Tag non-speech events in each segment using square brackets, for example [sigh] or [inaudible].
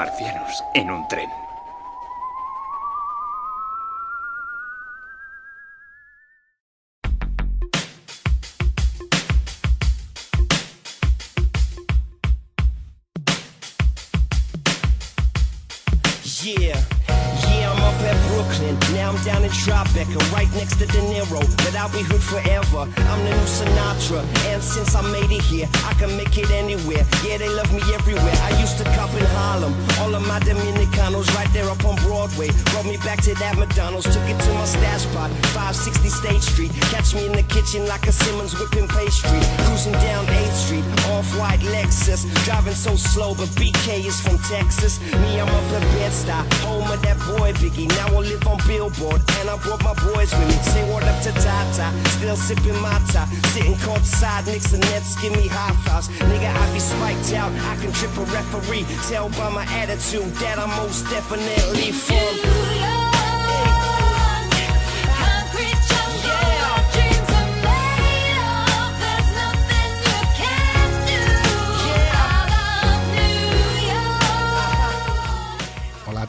Marcianos en un tren. Next De Niro, but I'll be hood forever. I'm the new Sinatra, and since I made it here, I can make it anywhere. Yeah, they love me everywhere. I used to cop in Harlem, all of my Dominicanos right there up on Broadway. Brought me back to that McDonald's, took it to my stash spot, 560 State Street. Catch me in the kitchen like a Simmons whipping pastry. Cruising down 8th Street, off-white Lexus. Driving so slow, but BK is from Texas. Me, I'm up in Bed-Stuy, of that boy Biggie. Now I live on Billboard, and I brought my boys with me. Say what up to Tata, still sipping my tie. Sitting courtside, Knicks and Nets give me high fives. Nigga, I be spiked out, I can trip a referee. Tell by my attitude that I'm most definitely from.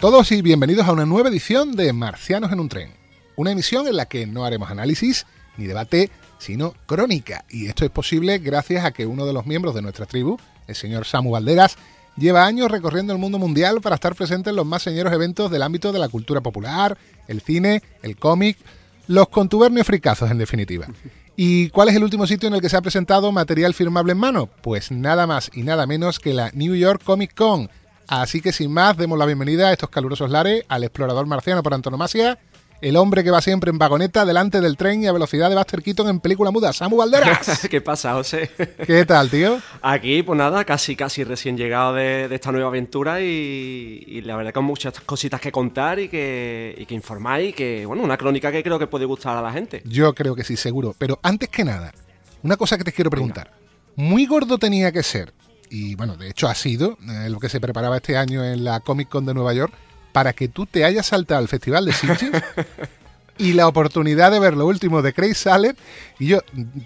Todos y bienvenidos a una nueva edición de Marcianos en un tren. Una emisión en la que no haremos análisis ni debate, sino crónica. Y esto es posible gracias a que uno de los miembros de nuestra tribu, el señor Samu Valderas, lleva años recorriendo el mundo mundial para estar presente en los más señeros eventos del ámbito de la cultura popular, el cine, el cómic, los contubernios fricazos en definitiva. ¿Y cuál es el último sitio en el que se ha presentado material firmable en mano? Pues nada más y nada menos que la New York Comic Con. Así que sin más, demos la bienvenida a estos calurosos lares al explorador marciano por antonomasia, el hombre que va siempre en vagoneta delante del tren y a velocidad de Buster Keaton en película muda, Samu Valderas. [laughs] ¿Qué pasa, José? ¿Qué tal, tío? Aquí, pues nada, casi casi recién llegado de, esta nueva aventura y, la verdad que con muchas cositas que contar y que, y que informar y que, bueno, una crónica que creo que puede gustar a la gente. Yo creo que sí, seguro. Pero antes que nada, una cosa que te quiero preguntar. Muy gordo tenía que ser, y bueno, de hecho ha sido eh, lo que se preparaba este año en la Comic Con de Nueva York, para que tú te hayas saltado al Festival de Sitges [laughs] y la oportunidad de ver lo último de Craig Salem. Y yo,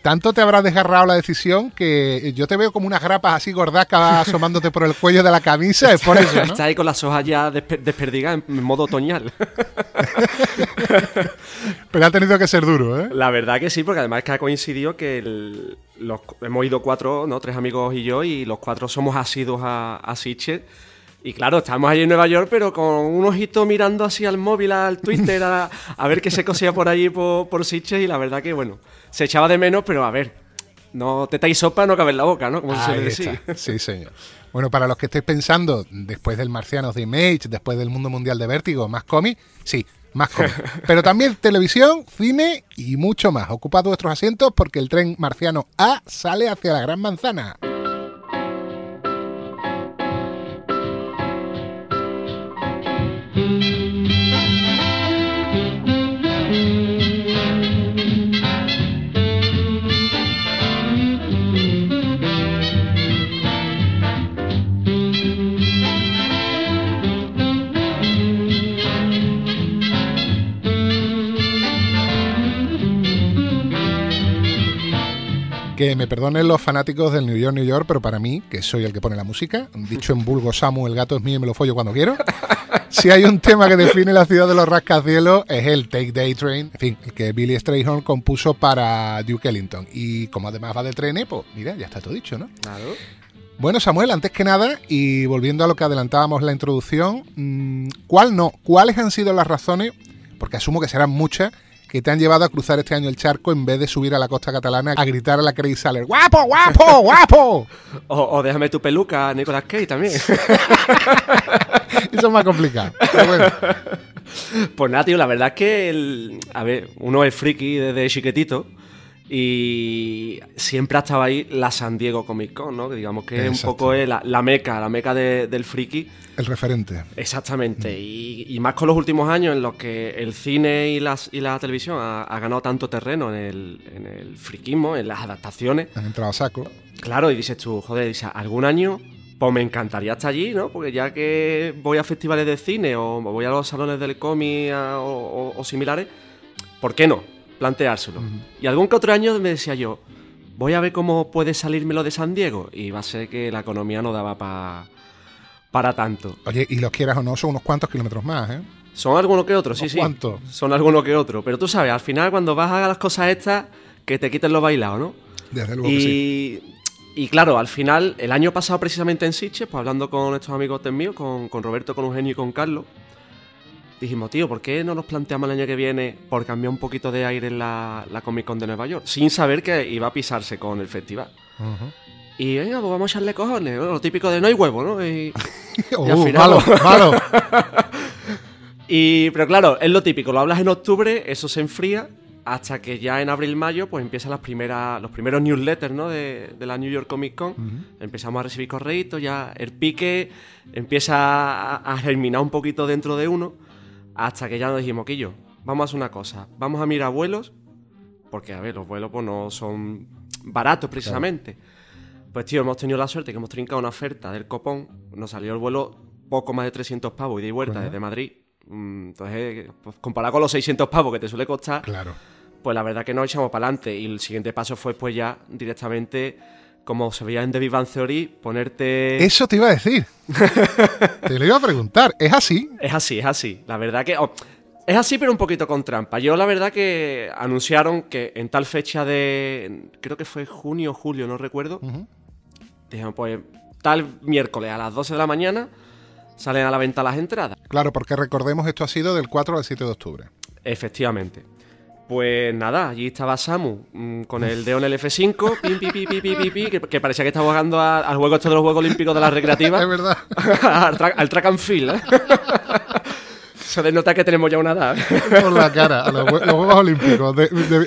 tanto te habrá desgarrado la decisión que yo te veo como unas grapas así gordacas asomándote por el cuello de la camisa. Es por eso. ¿no? Está ahí con las hojas ya desperdigadas en modo otoñal. [laughs] Pero ha tenido que ser duro, ¿eh? La verdad que sí, porque además es que ha coincidido que los, hemos ido cuatro, ¿no? Tres amigos y yo, y los cuatro somos asidos a, a Sitges y claro, estamos allí en Nueva York, pero con un ojito mirando así al móvil, al Twitter, a, ver qué se cosía por allí por, por y la verdad que, bueno, se echaba de menos, pero a ver, no te y sopa, no cabe en la boca, ¿no? Como se suele decir. [laughs] Sí, señor. Bueno, para los que estéis pensando, después del Marcianos de Image, después del Mundo Mundial de Vértigo, más cómic, sí, más cómic. [laughs] Pero también televisión, cine y mucho más. Ocupad vuestros asientos porque el tren marciano A sale hacia la Gran Manzana. Que me perdonen los fanáticos del New York, New York, pero para mí, que soy el que pone la música, dicho en vulgo Samu, el gato es mío y me lo follo cuando quiero. Si hay un tema que define la ciudad de los rascacielos es el Take Day Train, en fin, el que Billy Strayhorn compuso para Duke Ellington. Y como además va de trenes, pues mira, ya está todo dicho, ¿no? Claro. Bueno, Samuel, antes que nada, y volviendo a lo que adelantábamos en la introducción, mm, ¿cuál no? ¿Cuáles han sido las razones? Porque asumo que serán muchas que te han llevado a cruzar este año el charco en vez de subir a la costa catalana a gritar a la Craig Saller, ¡guapo, guapo, [laughs] guapo! o, déjame tu peluca, Nicolas Cage también. [laughs] Eso es más complicado. Pues nada, tío, la verdad es que, a ver, uno es friki desde chiquitito y siempre ha estado ahí la San Diego Comic Con, ¿no? Que digamos que es un poco la, meca, la meca del friki. El referente. Exactamente. Y, más con los últimos años en los que el cine y, las, y la televisión ha, ganado tanto terreno en el, en el friquismo, en las adaptaciones. Han entrado a saco. Claro, y dices tú, joder, dices, algún año pues me encantaría estar allí, ¿no? Porque ya que voy a festivales de cine o voy a los salones del cómic o similares, ¿por qué no? Planteárselo. Y algún que otro año me decía yo, voy a ver cómo puede salirme lo de San Diego. Y va a ser que la economía no daba para para tanto. Oye, y los quieras o no, son unos cuantos kilómetros más, ¿eh? Son algunos que otros, sí, ¿Unos sí. cuántos? Son algunos que otros. Pero tú sabes, al final cuando vas a las cosas estas, que te quiten lo bailado, ¿no? Desde luego que sí. Y, y claro, al final, el año pasado precisamente en Sitges, pues hablando con estos amigos míos, con, con Roberto, con Eugenio y con Carlos, dijimos, tío, ¿por qué no nos planteamos el año que viene por cambiar un poquito de aire en la, la Comic Con de Nueva York? Sin saber que iba a pisarse con el festival. Y venga, pues vamos a echarle cojones, ¿no? lo típico de no hay huevo, ¿no? Y, Uh, [laughs] Y al final- malo, [laughs] malo. [laughs] y- pero claro, es lo típico, lo hablas en octubre, eso se enfría, hasta que ya en abril-mayo pues empiezan las primeras, los primeros newsletters ¿no? de, de la New York Comic Con. Empezamos a recibir correitos, ya el pique empieza a, a germinar un poquito dentro de uno, hasta que ya nos dijimos, Quillo, vamos a hacer una cosa, vamos a mirar vuelos, porque a ver, los vuelos pues no son baratos precisamente. Pues tío, hemos tenido la suerte que hemos trincado una oferta del copón, nos salió el vuelo poco más de 300 pavos ida y vuelta desde Madrid. Mm, Entonces, pues, comparado con los 600 pavos que te suele costar, Claro. pues la verdad que nos echamos para adelante. Y el siguiente paso fue pues ya directamente, como se veía en The Big Theory, ponerte... Eso te iba a decir. [laughs] te lo iba a preguntar. ¿Es así? Es así, es así. La verdad que... oh, es así, pero un poquito con trampa. Yo la verdad que anunciaron que en tal fecha de... Creo que fue junio o julio, no recuerdo. Ujú. Dijeron, pues tal miércoles a las 12 de la mañana salen a la venta las entradas. Claro, porque recordemos, esto ha sido del 4 al 7 de octubre. Efectivamente. Pues nada, allí estaba Samu mm, con el dedo en el F5, [laughs] pim, pi, pi, que, parecía que estaba jugando al juego este de los Juegos Olímpicos de la [laughs] Es recreativa, verdad. [laughs] al, tra- al track and field. ¿eh? Se denota que tenemos ya una edad. Por la cara. A los, jue- los Juegos Olímpicos.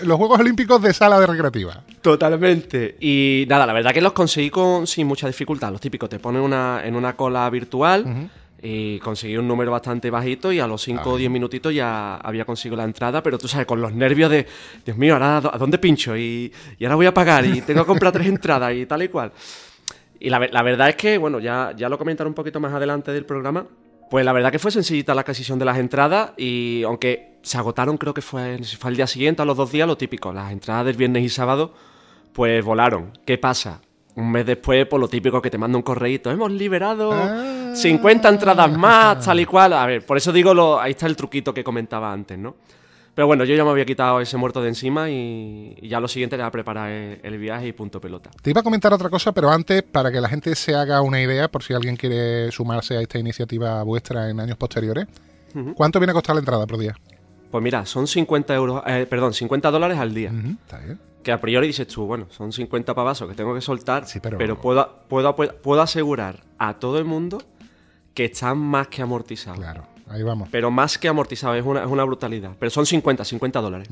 los Juegos Olímpicos de sala de recreativa. Totalmente. Y nada, la verdad que los conseguí con, sin mucha dificultad. Los típicos, te ponen una, en una cola virtual y conseguí un número bastante bajito y a los 5 o 10 minutitos ya había conseguido la entrada, pero tú sabes, con los nervios de, Dios mío, ahora ¿a dó- a dónde pincho? Y, y ahora voy a pagar y tengo que comprar tres entradas y tal y cual. Y la, la verdad es que, bueno, ya, ya lo comentaré un poquito más adelante del programa. Pues la verdad que fue sencillita la adquisición de las entradas y aunque se agotaron, creo que fue, fue el día siguiente, a los dos días, lo típico, las entradas del viernes y sábado, pues volaron. ¿Qué pasa? Un mes después, por lo típico que te manda un correíto, hemos liberado Ah. 50 entradas más, tal y cual. A ver, por eso digo, lo, ahí está el truquito que comentaba antes, ¿no? Pero bueno, yo ya me había quitado ese muerto de encima y, y ya lo siguiente era preparar el, el viaje y punto pelota. Te iba a comentar otra cosa, pero antes, para que la gente se haga una idea, por si alguien quiere sumarse a esta iniciativa vuestra en años posteriores, ¿cuánto viene a costar la entrada por día? Pues mira, son 50 euros, eh, perdón, 50 dólares al día. Está bien. Que a priori dices tú, bueno, son 50 pavazos que tengo que soltar, Sí, pero- puedo, puedo, puedo asegurar a todo el mundo que están más que amortizados. Claro, ahí vamos. Pero más que amortizados, es una, es una brutalidad. Pero son 50, 50 dólares.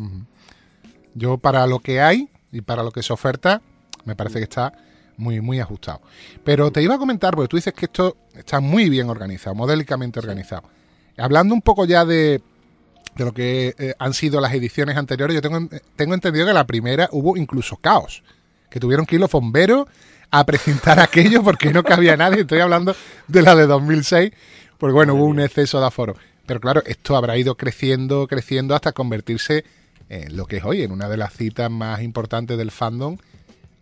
Yo para lo que hay y para lo que se oferta, me parece que está muy, muy ajustado. Pero te iba a comentar, porque tú dices que esto está muy bien organizado, modélicamente organizado. Hablando un poco ya de, de lo que eh, han sido las ediciones anteriores, yo tengo, tengo entendido que la primera hubo incluso caos, que tuvieron que ir los bomberos a presentar [laughs] aquello porque no cabía nadie. Estoy hablando de la de 2006, porque bueno, hubo un exceso de aforo. Pero claro, esto habrá ido creciendo, creciendo hasta convertirse en lo que es hoy, en una de las citas más importantes del fandom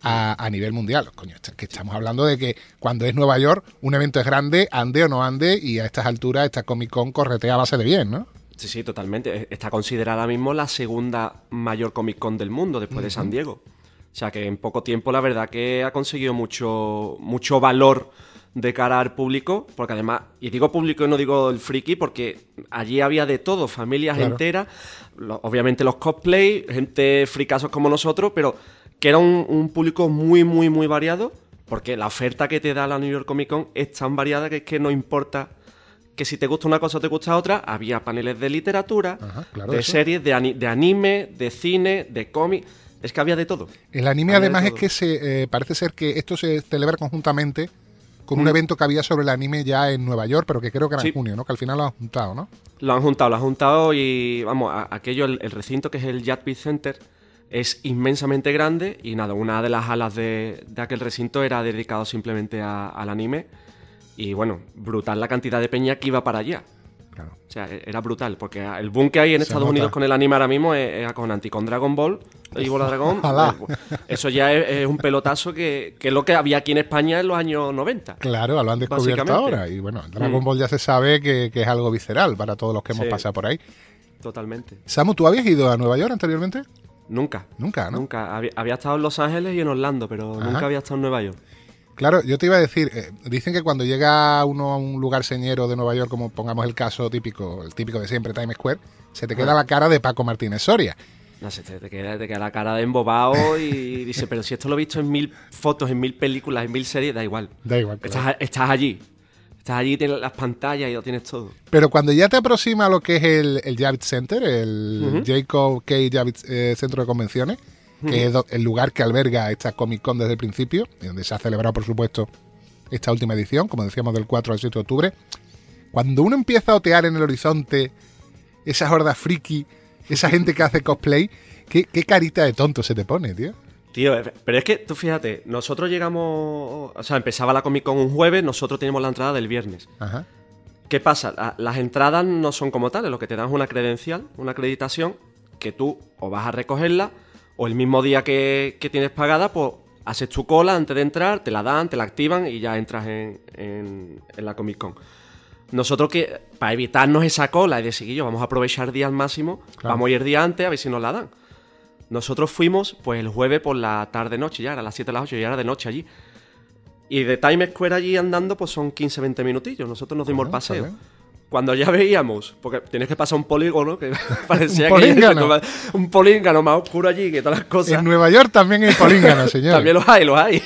a, a nivel mundial. Coño, que estamos hablando de que cuando es Nueva York, un evento es grande, ande o no ande, y a estas alturas esta Comic Con corretea a base de bien, ¿no? Sí, sí, totalmente. Está considerada ahora mismo la segunda mayor Comic Con del mundo después de San Diego. O sea que en poco tiempo la verdad que ha conseguido mucho, mucho valor de cara al público, porque además, y digo público y no digo el friki, porque allí había de todo, familias Claro. enteras, lo- obviamente los cosplay, gente fricasos como nosotros, pero que era un, un público muy, muy, muy variado, porque la oferta que te da la New York Comic Con es tan variada que es que no importa que si te gusta una cosa o te gusta otra, había paneles de literatura, Ajá, claro, de eso. series, de, ani- de anime, de cine, de cómic, es que había de todo. El anime Había además es que se eh, parece ser que esto se celebra conjuntamente con un evento que había sobre el anime ya en Nueva York, pero que creo que era en junio, ¿no? Que al final lo han juntado, ¿no? Lo han juntado, lo han juntado y vamos, a- aquello, el, el recinto que es el Yadpid Center, es inmensamente grande y nada, una de las alas de, de aquel recinto era dedicado simplemente a- al anime y bueno, brutal la cantidad de peña que iba para allá. Claro. O sea, e- era brutal, porque el boom que hay en Se Estados nota. Unidos con el anime ahora mismo es, es acojonante. Y con Dragon Ball, y Bola Dragón, pues, eso ya es, es un pelotazo que, que es lo que había aquí en España en los años 90. Claro, lo han descubierto ahora. Y bueno, Dragon Mm. Ball ya se sabe que, que es algo visceral para todos los que hemos Sí. pasado por ahí. Totalmente. Samu, ¿tú habías ido a Nueva York anteriormente? Nunca. Nunca, ¿no? Nunca. Había, había estado en Los Ángeles y en Orlando, pero Ajá. nunca había estado en Nueva York. Claro, yo te iba a decir, eh, dicen que cuando llega uno a un lugar señero de Nueva York, como pongamos el caso típico, el típico de siempre, Times Square, se te queda Ah. la cara de Paco Martínez Soria. No sé, te, te queda, te queda la cara de embobado y dice, pero si esto lo he visto en mil fotos, en mil películas, en mil series, da igual. Da igual. claro. Estás, estás allí. Estás allí, tienes las pantallas y lo tienes todo. Pero cuando ya te aproxima a lo que es el, el Javits Center, el. Jacob K. Javits eh, Centro de Convenciones, que es el lugar que alberga esta Comic Con desde el principio, y donde se ha celebrado, por supuesto, esta última edición, como decíamos, del 4 al 7 de octubre. Cuando uno empieza a otear en el horizonte esa horda friki, esa gente que hace cosplay, ¿qué, qué carita de tonto se te pone, tío? Tío, eh, pero es que tú fíjate, nosotros llegamos. O sea, empezaba la Comic Con un jueves, nosotros teníamos la entrada del viernes. Ajá. ¿Qué pasa? La- Las entradas no son como tales, lo que te dan es una credencial, una acreditación, que tú o vas a recogerla, o el mismo día que, que tienes pagada, pues haces tu cola antes de entrar, te la dan, te la activan y ya entras en, en- en la Comic Con. Nosotros que, para evitarnos esa cola y decir, yo vamos a aprovechar el día al máximo, Claro. vamos a ir el día antes a ver si nos la dan. Nosotros fuimos pues el jueves por la tarde-noche, ya era las 7 de las 8, ya era de noche allí. Y de Times Square allí andando pues son 15-20 minutillos, nosotros nos dimos el Bueno, paseo. Cuando ya veíamos, porque tienes que pasar un polígono que [laughs] parecía Un que políngano. un políngano más oscuro allí que todas las cosas. En Nueva York también hay políngano, [laughs] señor. También los hay, los hay.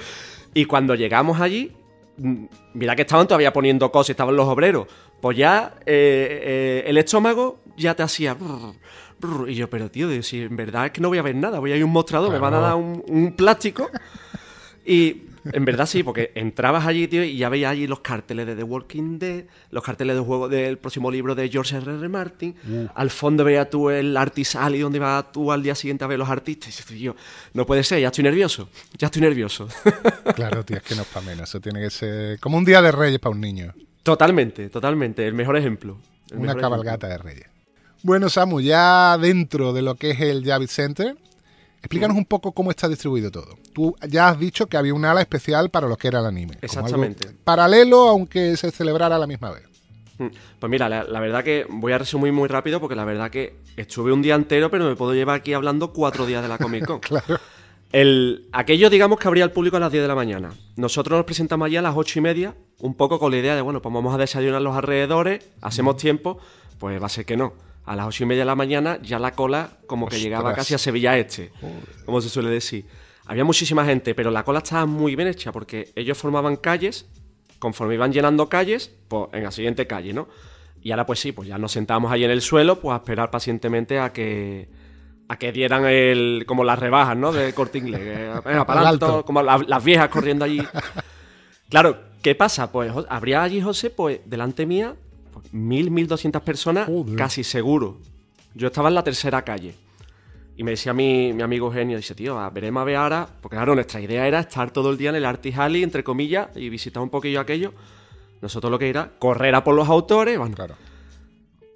[laughs] y cuando llegamos allí, mm, mira que estaban todavía poniendo cosas, estaban los obreros. Pues ya eh, eh, el estómago ya te hacía. brr, brr. y yo, pero tío, si en verdad es que no voy a ver nada, voy a ir a un mostrador, me van a dar un, un plástico. Y en verdad sí, porque entrabas allí, tío, y ya veías allí los carteles de The Walking Dead, los carteles del juego del próximo libro de George R. R. Martin. Al fondo veías tú el Artist Alley, donde vas tú al día siguiente a ver los artistas. Y dices, yo, no puede ser, ya estoy nervioso, ya estoy nervioso. [laughs] Claro, tío, es que no es para menos. Eso tiene que ser como un día de reyes para un niño. totalmente, totalmente, el mejor ejemplo. El Una mejor cabalgata de reyes. Bueno, Samu, ya dentro de lo que es el Javits Center, explícanos un poco cómo está distribuido todo. Tú ya has dicho que había un ala especial para lo que era el anime. como algo Exactamente. Paralelo, aunque se celebrara a la misma vez. Mm, Pues mira, la, la verdad que voy a resumir muy rápido porque la verdad que estuve un día entero, pero me puedo llevar aquí hablando cuatro días de la Comic Con. [laughs] Claro. El, aquello, digamos, que abría al público a las 10 de la mañana. Nosotros nos presentamos allí a las 8 y media, un poco con la idea de, bueno, pues vamos a desayunar los alrededores, hacemos tiempo, pues va a ser que no. A las 8 y media de la mañana ya la cola como que Ostras. llegaba casi a Sevilla Este, como se suele decir. Había muchísima gente, pero la cola estaba muy bien hecha porque ellos formaban calles, conforme iban llenando calles, pues en la siguiente calle, ¿no? Y ahora pues sí, pues ya nos sentábamos ahí en el suelo, pues a esperar pacientemente a que a que dieran el como las rebajas, ¿no? De corte inglés. [laughs] adelante, alto. como la- las viejas corriendo allí. Claro, ¿qué pasa? Pues habría allí, José, pues delante mía, pues, mil, mil doscientas personas, Joder. casi seguro. Yo estaba en la tercera calle. Y me decía mi, mi amigo Eugenio, dice, tío, a- veremos a ver ahora, porque claro, nuestra idea era estar todo el día en el Artist Alley, entre comillas, y visitar un poquillo aquello. Nosotros lo que era correr a por los autores, bueno, Claro.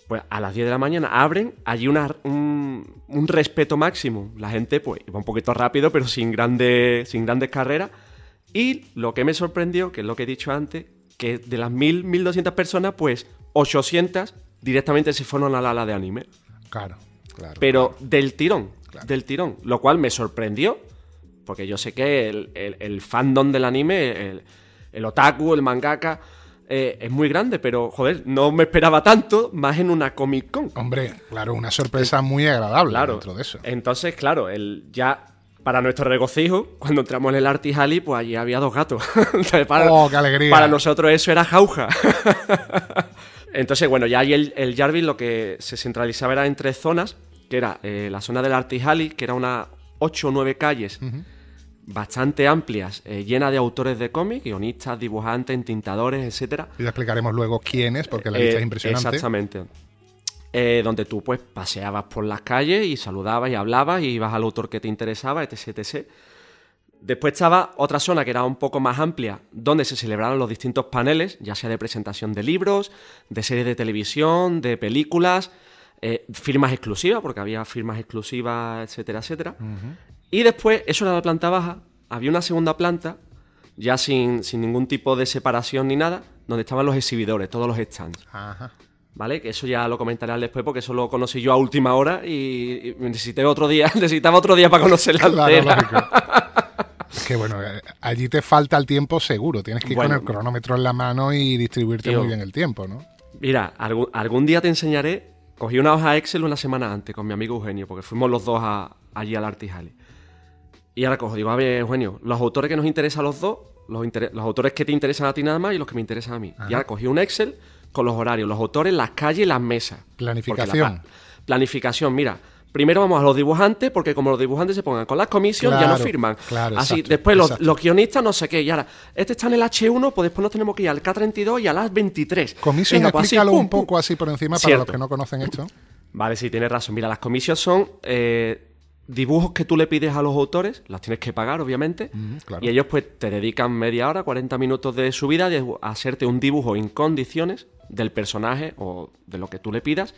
pues a las 10 de la mañana abren, allí una- un, un respeto máximo. La gente pues iba un poquito rápido, pero sin, grande, sin grandes carreras. Y lo que me sorprendió, que es lo que he dicho antes, que de las 1000, 1200 personas, pues 800 directamente se fueron al ala de anime. Claro. Claro. Pero del tirón, Claro. del tirón. Lo cual me sorprendió, porque yo sé que el, el- el fandom del anime, el, el otaku, el mangaka, eh, es muy grande, pero joder, no me esperaba tanto, más en una Comic Con. Hombre, claro, una sorpresa muy agradable Claro. dentro de eso. Entonces, claro, el, ya para nuestro regocijo, cuando entramos en el Artist Alley, pues allí había dos gatos. [laughs] Entonces, para, ¡Oh, qué alegría! para nosotros eso era jauja. [laughs] Entonces, bueno, ya ahí el, el Jarvis lo que se centralizaba era en tres zonas, que era eh, la zona del Artist Alley, que era una ocho o nueve calles bastante amplias, eh, llena de autores de cómics, guionistas, dibujantes, entintadores, etcétera. Y ya explicaremos luego quién es, porque la Eh, lista es impresionante. Exactamente. Eh, donde tú pues paseabas por las calles y saludabas y hablabas y ibas al autor que te interesaba, etc, etc. Después estaba otra zona que era un poco más amplia, donde se celebraban los distintos paneles, ya sea de presentación de libros, de series de televisión, de películas, eh, firmas exclusivas, porque había firmas exclusivas, etcétera, etcétera. Y después, eso era la planta baja, había una segunda planta, ya sin, sin ningún tipo de separación ni nada, donde estaban los exhibidores, todos los stands. Ajá. ¿Vale? Que eso ya lo comentaré después porque eso lo conocí yo a última hora y, y necesité otro día, [laughs] necesitaba otro día para conocer la Claro. [laughs] Es que bueno, eh, allí te falta el tiempo seguro. Tienes que ir Bueno. con el cronómetro en la mano y distribuirte Tío. muy bien el tiempo, ¿no? Mira, algún, algún día te enseñaré. Cogí una hoja Excel una semana antes con mi amigo Eugenio, porque fuimos los dos a- allí al Artijali. Y ahora cojo, digo, a ver, Eugenio, los autores que nos interesan a los dos, los, autores que te interesan a ti nada más y los que me interesan a mí. Y ahora cogí un Excel con los horarios, los autores, las calles y las mesas. La Planificación. planificación, mira. Primero vamos a los dibujantes, porque como los dibujantes se pongan con las comisiones, ya no firman. claro, Así, exacto, después los, guionistas, no sé qué. Y ahora, este está en el H1, pues después nos tenemos que ir al K32 y a las 23. Comisión, pues explícalo pum, un pum. poco así por encima para los que no conocen esto. Vale, sí, tienes razón. Mira, las comicios son eh, dibujos que tú le pides a los autores, las tienes que pagar, obviamente, claro. y ellos pues te dedican media hora, 40 minutos de su vida a hacerte un dibujo en condiciones del personaje o de lo que tú le pidas,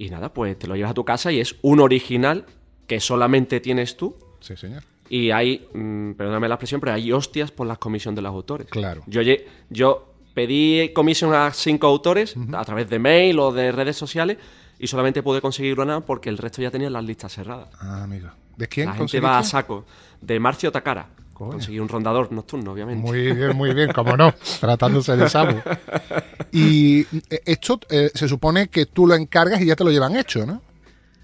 y nada, pues te lo llevas a tu casa y es un original que solamente tienes tú. Sí, señor. Y hay, mm, perdóname la expresión, pero hay hostias por las comisiones de los autores. Claro. Yo, yo pedí comisión a cinco autores a través de mail o de redes sociales y solamente pude conseguir una porque el resto ya tenía las listas cerradas. Ah, amigo. ¿De quién La gente va a saco. De Marcio Takara. Coño. Conseguí un rondador nocturno, obviamente. Muy bien, muy bien, como no, tratándose de Samu. Y eh, esto eh, se supone que tú lo encargas y ya te lo llevan hecho, ¿no?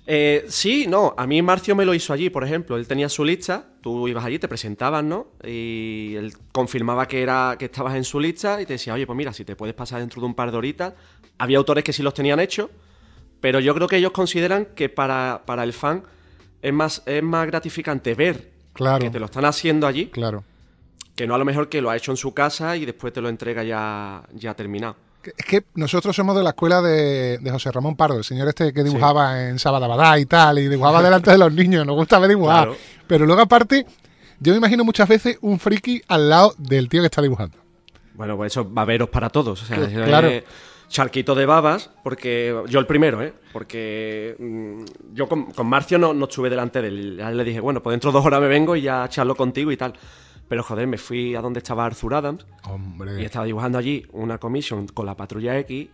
Eh, sí, no, a mí Marcio me lo hizo allí, por ejemplo. Él tenía su lista, tú ibas allí, te presentabas, ¿no? Y él confirmaba que, era, que estabas en su lista y te decía, oye, pues mira, si te puedes pasar dentro de un par de horitas. Había autores que sí los tenían hechos, pero yo creo que ellos consideran que para, para el fan es más, es más gratificante ver Claro. que te lo están haciendo allí, Claro. que no a lo mejor que lo ha hecho en su casa y después te lo entrega ya, ya terminado. Es que nosotros somos de la escuela de, de José Ramón Pardo, el señor este que dibujaba en Sabadabadá y tal, y dibujaba delante de los niños, nos gusta ver dibujar. Claro. Pero luego aparte, yo me imagino muchas veces un friki al lado del tío que está dibujando. Bueno, pues eso baberos para todos. O sea, es- claro. Charquito de babas, porque yo el primero, ¿eh? Porque mm, yo con, con Marcio no, no estuve delante de él. Ya le dije, bueno, pues dentro de dos horas me vengo y ya charlo contigo y tal. Pero joder, me fui a donde estaba Arthur Adams y Hombre. estaba dibujando allí una commission con la patrulla X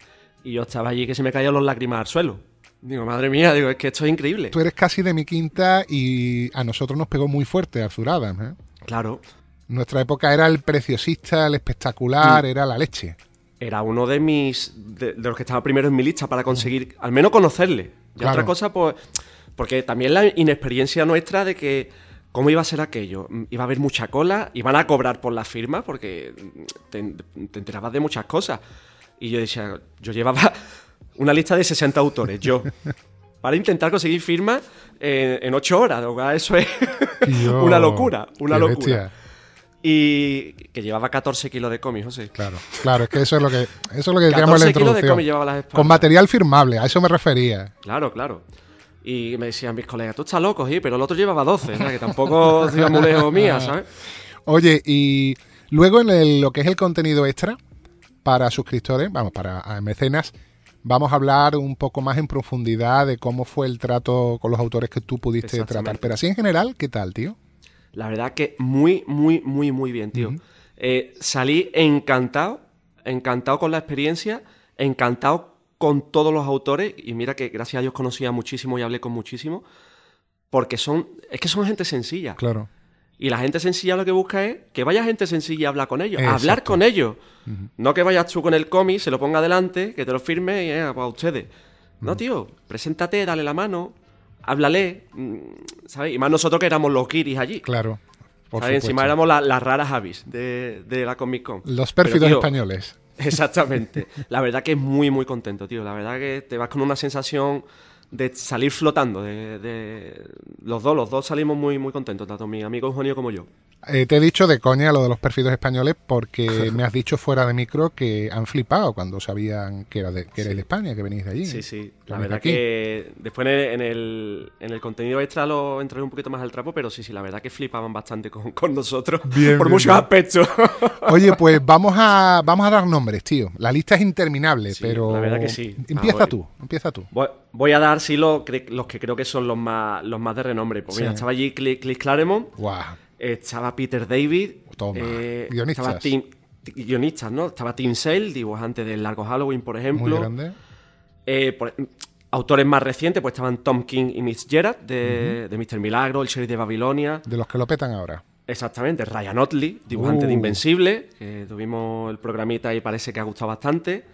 y yo estaba allí que se me caían los lágrimas al suelo. Digo, madre mía, digo, es que esto es increíble. Tú eres casi de mi quinta y a nosotros nos pegó muy fuerte Arthur Adams, ¿eh? Claro, Nuestra época era el preciosista, el Mm. espectacular, era la leche. Era uno de mis. de, de los que estaba primero en mi lista para conseguir, al menos conocerle. Y Claro. otra cosa, pues. Porque también la inexperiencia nuestra de que. ¿Cómo iba a ser aquello? Iba a haber mucha cola, iban a cobrar por la firma, porque te, te enterabas de muchas cosas. Y yo decía, yo llevaba [laughs] una lista de 60 autores, yo, [laughs] para intentar conseguir firmas en, en 8 horas. Eso es [laughs] una locura, una locura. bestia. Y que llevaba 14 kilos de cómics, José. Claro, claro, es que eso es lo que, eso es lo que decíamos en la 14 kilos de introducción. cómics llevaba las espaldas. Con material firmable, a eso me refería. Claro, claro. Y me decían mis colegas, tú estás loco, sí, pero el otro llevaba 12, ¿sabes? que tampoco [laughs] iba muy lejos mía, ¿sabes? Oye, y luego en el- lo que es el contenido extra para suscriptores, vamos, para ah, mecenas, vamos a hablar un poco más en profundidad de cómo fue el trato con los autores que tú pudiste tratar. Pero así en general, ¿qué tal, tío? La verdad que muy, muy, muy, muy bien, tío. Eh, salí encantado, encantado con la experiencia, encantado con todos los autores, y mira que gracias a Dios conocía muchísimo y hablé con muchísimo, porque son, es que son gente sencilla. Claro. Y la gente sencilla lo que busca es que vaya gente sencilla a hablar con ellos, a hablar con ellos. No que vayas tú con el cómic, se lo ponga adelante, que te lo firme y eh, para ustedes. No, tío, preséntate, dale la mano, háblale, mm, ¿sabes? Y más nosotros que éramos los guiris allí. Claro. Por. Encima éramos la- las raras avis de, de la Comic Con. Los Pero, pérfidos tío, españoles. [laughs] Exactamente. La verdad que es muy, muy contento, tío. La verdad que te vas con una sensación de salir flotando. De, de- Los dos, los dos salimos muy, muy contentos, tanto mi amigo Eugenio como yo. Eh, te he dicho de coña lo de los perfiles españoles porque [laughs] me has dicho fuera de micro que han flipado cuando sabían que, era de, que erais de España, que venís de allí. Sí, sí. La verdad aquí. que después en el, en, el, en el contenido extra lo entraré un poquito más al trapo, pero sí, sí, la verdad que flipaban bastante con, [laughs] con nosotros Bien, por bien, muchos bien. aspectos. [laughs] Oye, pues vamos a, vamos a dar nombres, tío. La lista es interminable, Sí, pero... la verdad que sí. Empieza Ah, tú, empieza tú. Voy, voy a dar, sí, lo los que creo que son los más, los más de renombre. Pues mira, Sí. estaba allí Cliff Claremont, Guau. Estaba Peter David, Toma, eh, guionistas. estaba Tim, guionistas, ¿no? Estaba Tim Sale, dibujante del Largo Halloween, por Muy ejemplo. grande. Eh, por- autores más recientes, pues estaban Tom King y Mitch Gerard, de, de Mr. Milagro, El Sheriff de Babilonia. De los que lo petan ahora. Exactamente, Ryan Otley, dibujante Uh. de Invencible, que tuvimos el programita y parece que ha gustado bastante.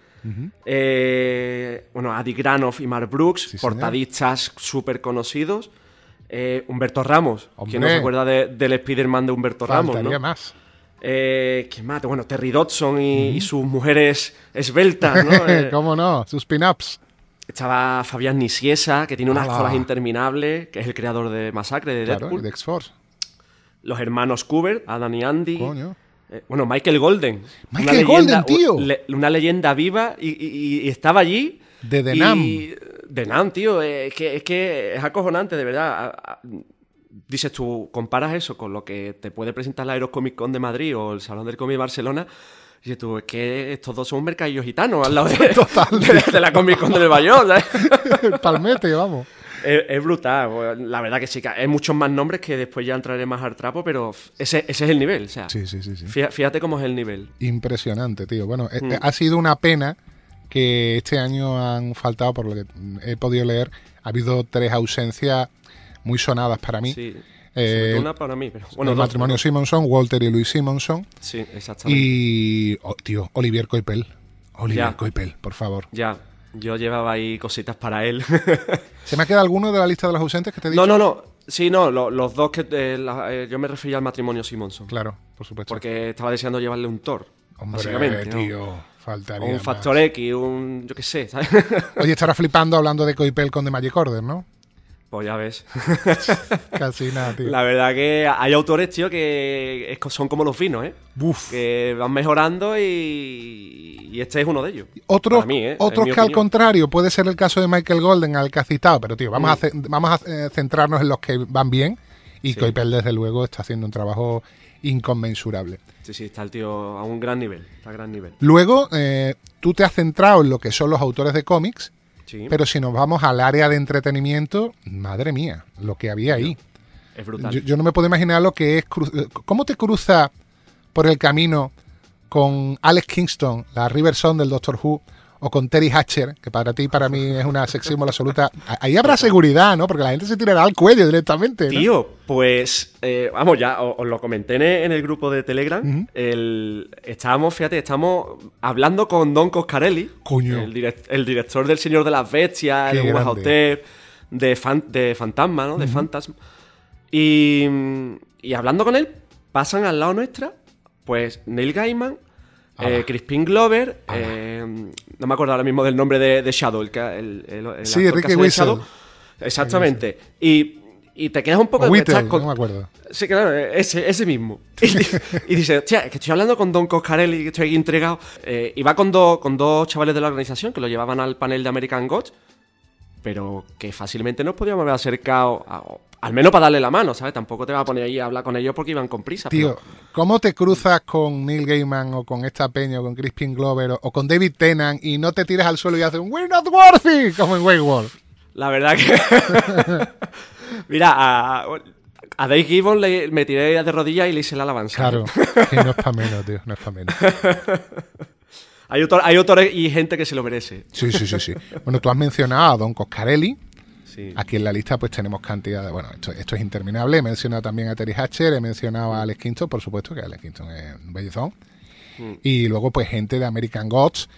Eh, bueno, Adi Granoff y Mark Brooks, Sí, portadistas súper conocidos. Eh, Humberto Ramos, ¿quién no se acuerda de- del Spider-Man de Humberto Ramos? ¿no? más. Eh, ¿Quién más? Bueno, Terry Dodson y, y sus mujeres esbeltas, ¿no? [laughs] Eh, ¿Cómo no? Sus pin-ups. estaba Fabián Nisiesa, que tiene unas ¡Hala! colas interminables, que es el creador de Masacre, de Claro, Deadpool. de X-Force. Los hermanos Kubert, Adam y Andy. Coño. Eh, bueno, Michael Golden. Michael Golden, tío. le- Una leyenda viva y, y- y estaba allí. De The Nam. De Nam, tío. Es que, es que es acojonante, de verdad. Dices tú, comparas eso con lo que te puede presentar la Aerocomic Con de Madrid o el Salón del Cómic de Barcelona. Y dices tú, es que estos dos son mercadillos gitanos al lado [laughs] de, de- de la Comic Con de Nueva York. palmete, vamos. Es, es brutal, la verdad que sí, hay muchos más nombres que después ya entraré más al trapo, pero ese, ese es el nivel, o sea, Sí, sí, sí, sí. fíjate cómo es el nivel. Impresionante, tío. Bueno, eh, Mm. ha sido una pena que este año han faltado, por lo que he podido leer, ha habido tres ausencias muy sonadas para mí. Sí. Eh, una para mí, pero bueno, el dos, matrimonio Simonson, Walter y Louis Simonson. Sí, exactamente. Y, oh, tío, Olivier Coipel. Olivier Ya. Coipel, por favor. Ya, yo llevaba ahí cositas para él. [laughs] ¿Se me ha quedado alguno de la lista de los ausentes que te he dicho? no, no, no. Sí, no, lo- los dos que eh, la- eh, yo me refería al matrimonio Simonson. Claro, por supuesto. Porque estaba deseando llevarle un Thor. Hombre, básicamente, ¿no? O un más. Factor X, un. yo qué sé, ¿sabes? [laughs] Oye, estará flipando hablando de Coipel con The Magic Order, ¿no? pues ya ves. [laughs] Casi nada, tío. La verdad que hay autores, tío, que son como los vinos, ¿eh? Buf. que van mejorando y, y este es uno de ellos. Otros, mí, ¿eh? otros que al contrario, puede ser el caso de Michael Golden, al que has citado, pero tío, vamos, Mm. a, ce- vamos a eh, centrarnos en los que van bien. Y Sí. Coipel, desde luego, está haciendo un trabajo inconmensurable. Sí, sí, está el tío a un gran nivel. Está a gran nivel. Luego, eh, tú te has centrado en lo que son los autores de cómics, Sí, pero si nos vamos al área de entretenimiento, madre mía, lo que había ahí. es brutal. Yo, yo no me puedo imaginar lo que es. eh, ¿Cómo te cruza por el camino con Alex Kingston, la River Song del Doctor Who, o con Terry Hatcher, que para ti y para mí es una sex symbol [laughs] absoluta? Ahí habrá seguridad, ¿no? Porque la gente se tirará al cuello directamente. ¿no? Tío, pues eh, vamos, ya os, lo comenté en el, grupo de Telegram. el, estábamos, fíjate, estamos hablando con Don Coscarelli, Coño. El, direct- el director del Señor de las Bestias, Qué de, fan- de Fantasma, ¿no? De Phantasm. Y, y hablando con él, pasan al lado nuestra, pues Neil Gaiman, eh, Crispin Glover, eh, no me acuerdo ahora mismo del nombre de, de Shadow, el, que- el, el- el Sí, actor que Ricky hace de Whistle. Shadow. Exactamente. Y, y te quedas un poco... O estás Whittle, con- no me acuerdo. Sí, claro, ese, ese mismo. [laughs] Y, y dice, hostia, es que estoy hablando con Don Coscarelli, que estoy aquí entregado. Eh, y va con, dos con dos chavales de la organización que lo llevaban al panel de American Gods, pero que fácilmente nos podíamos haber acercado, a- al menos para darle la mano, ¿sabes? Tampoco te vas a poner ahí a hablar con ellos porque iban con prisa. Tío, pero- ¿cómo te cruzas con Neil Gaiman o con esta peña o con Crispin Glover o, o con David Tennant y no te tiras al suelo y haces un We're not worthy como en Waywolf? La verdad que. [laughs] Mira, a, a Dave Gibbon le, me tiré de rodillas y le hice la alabanza. Claro, [laughs] que no es para menos, tío, no es para menos. Hay, autor- hay autores y gente que se lo merece. Sí, sí, sí, sí. Bueno, tú has mencionado a Don Coscarelli. Sí. Aquí en la lista pues tenemos cantidad de... Bueno, esto, esto es interminable. He mencionado también a Terry Hatcher, he mencionado a Alex Kingston, por supuesto, que Alex Kingston es un bellezón. Mm. Y luego pues gente de American Gods,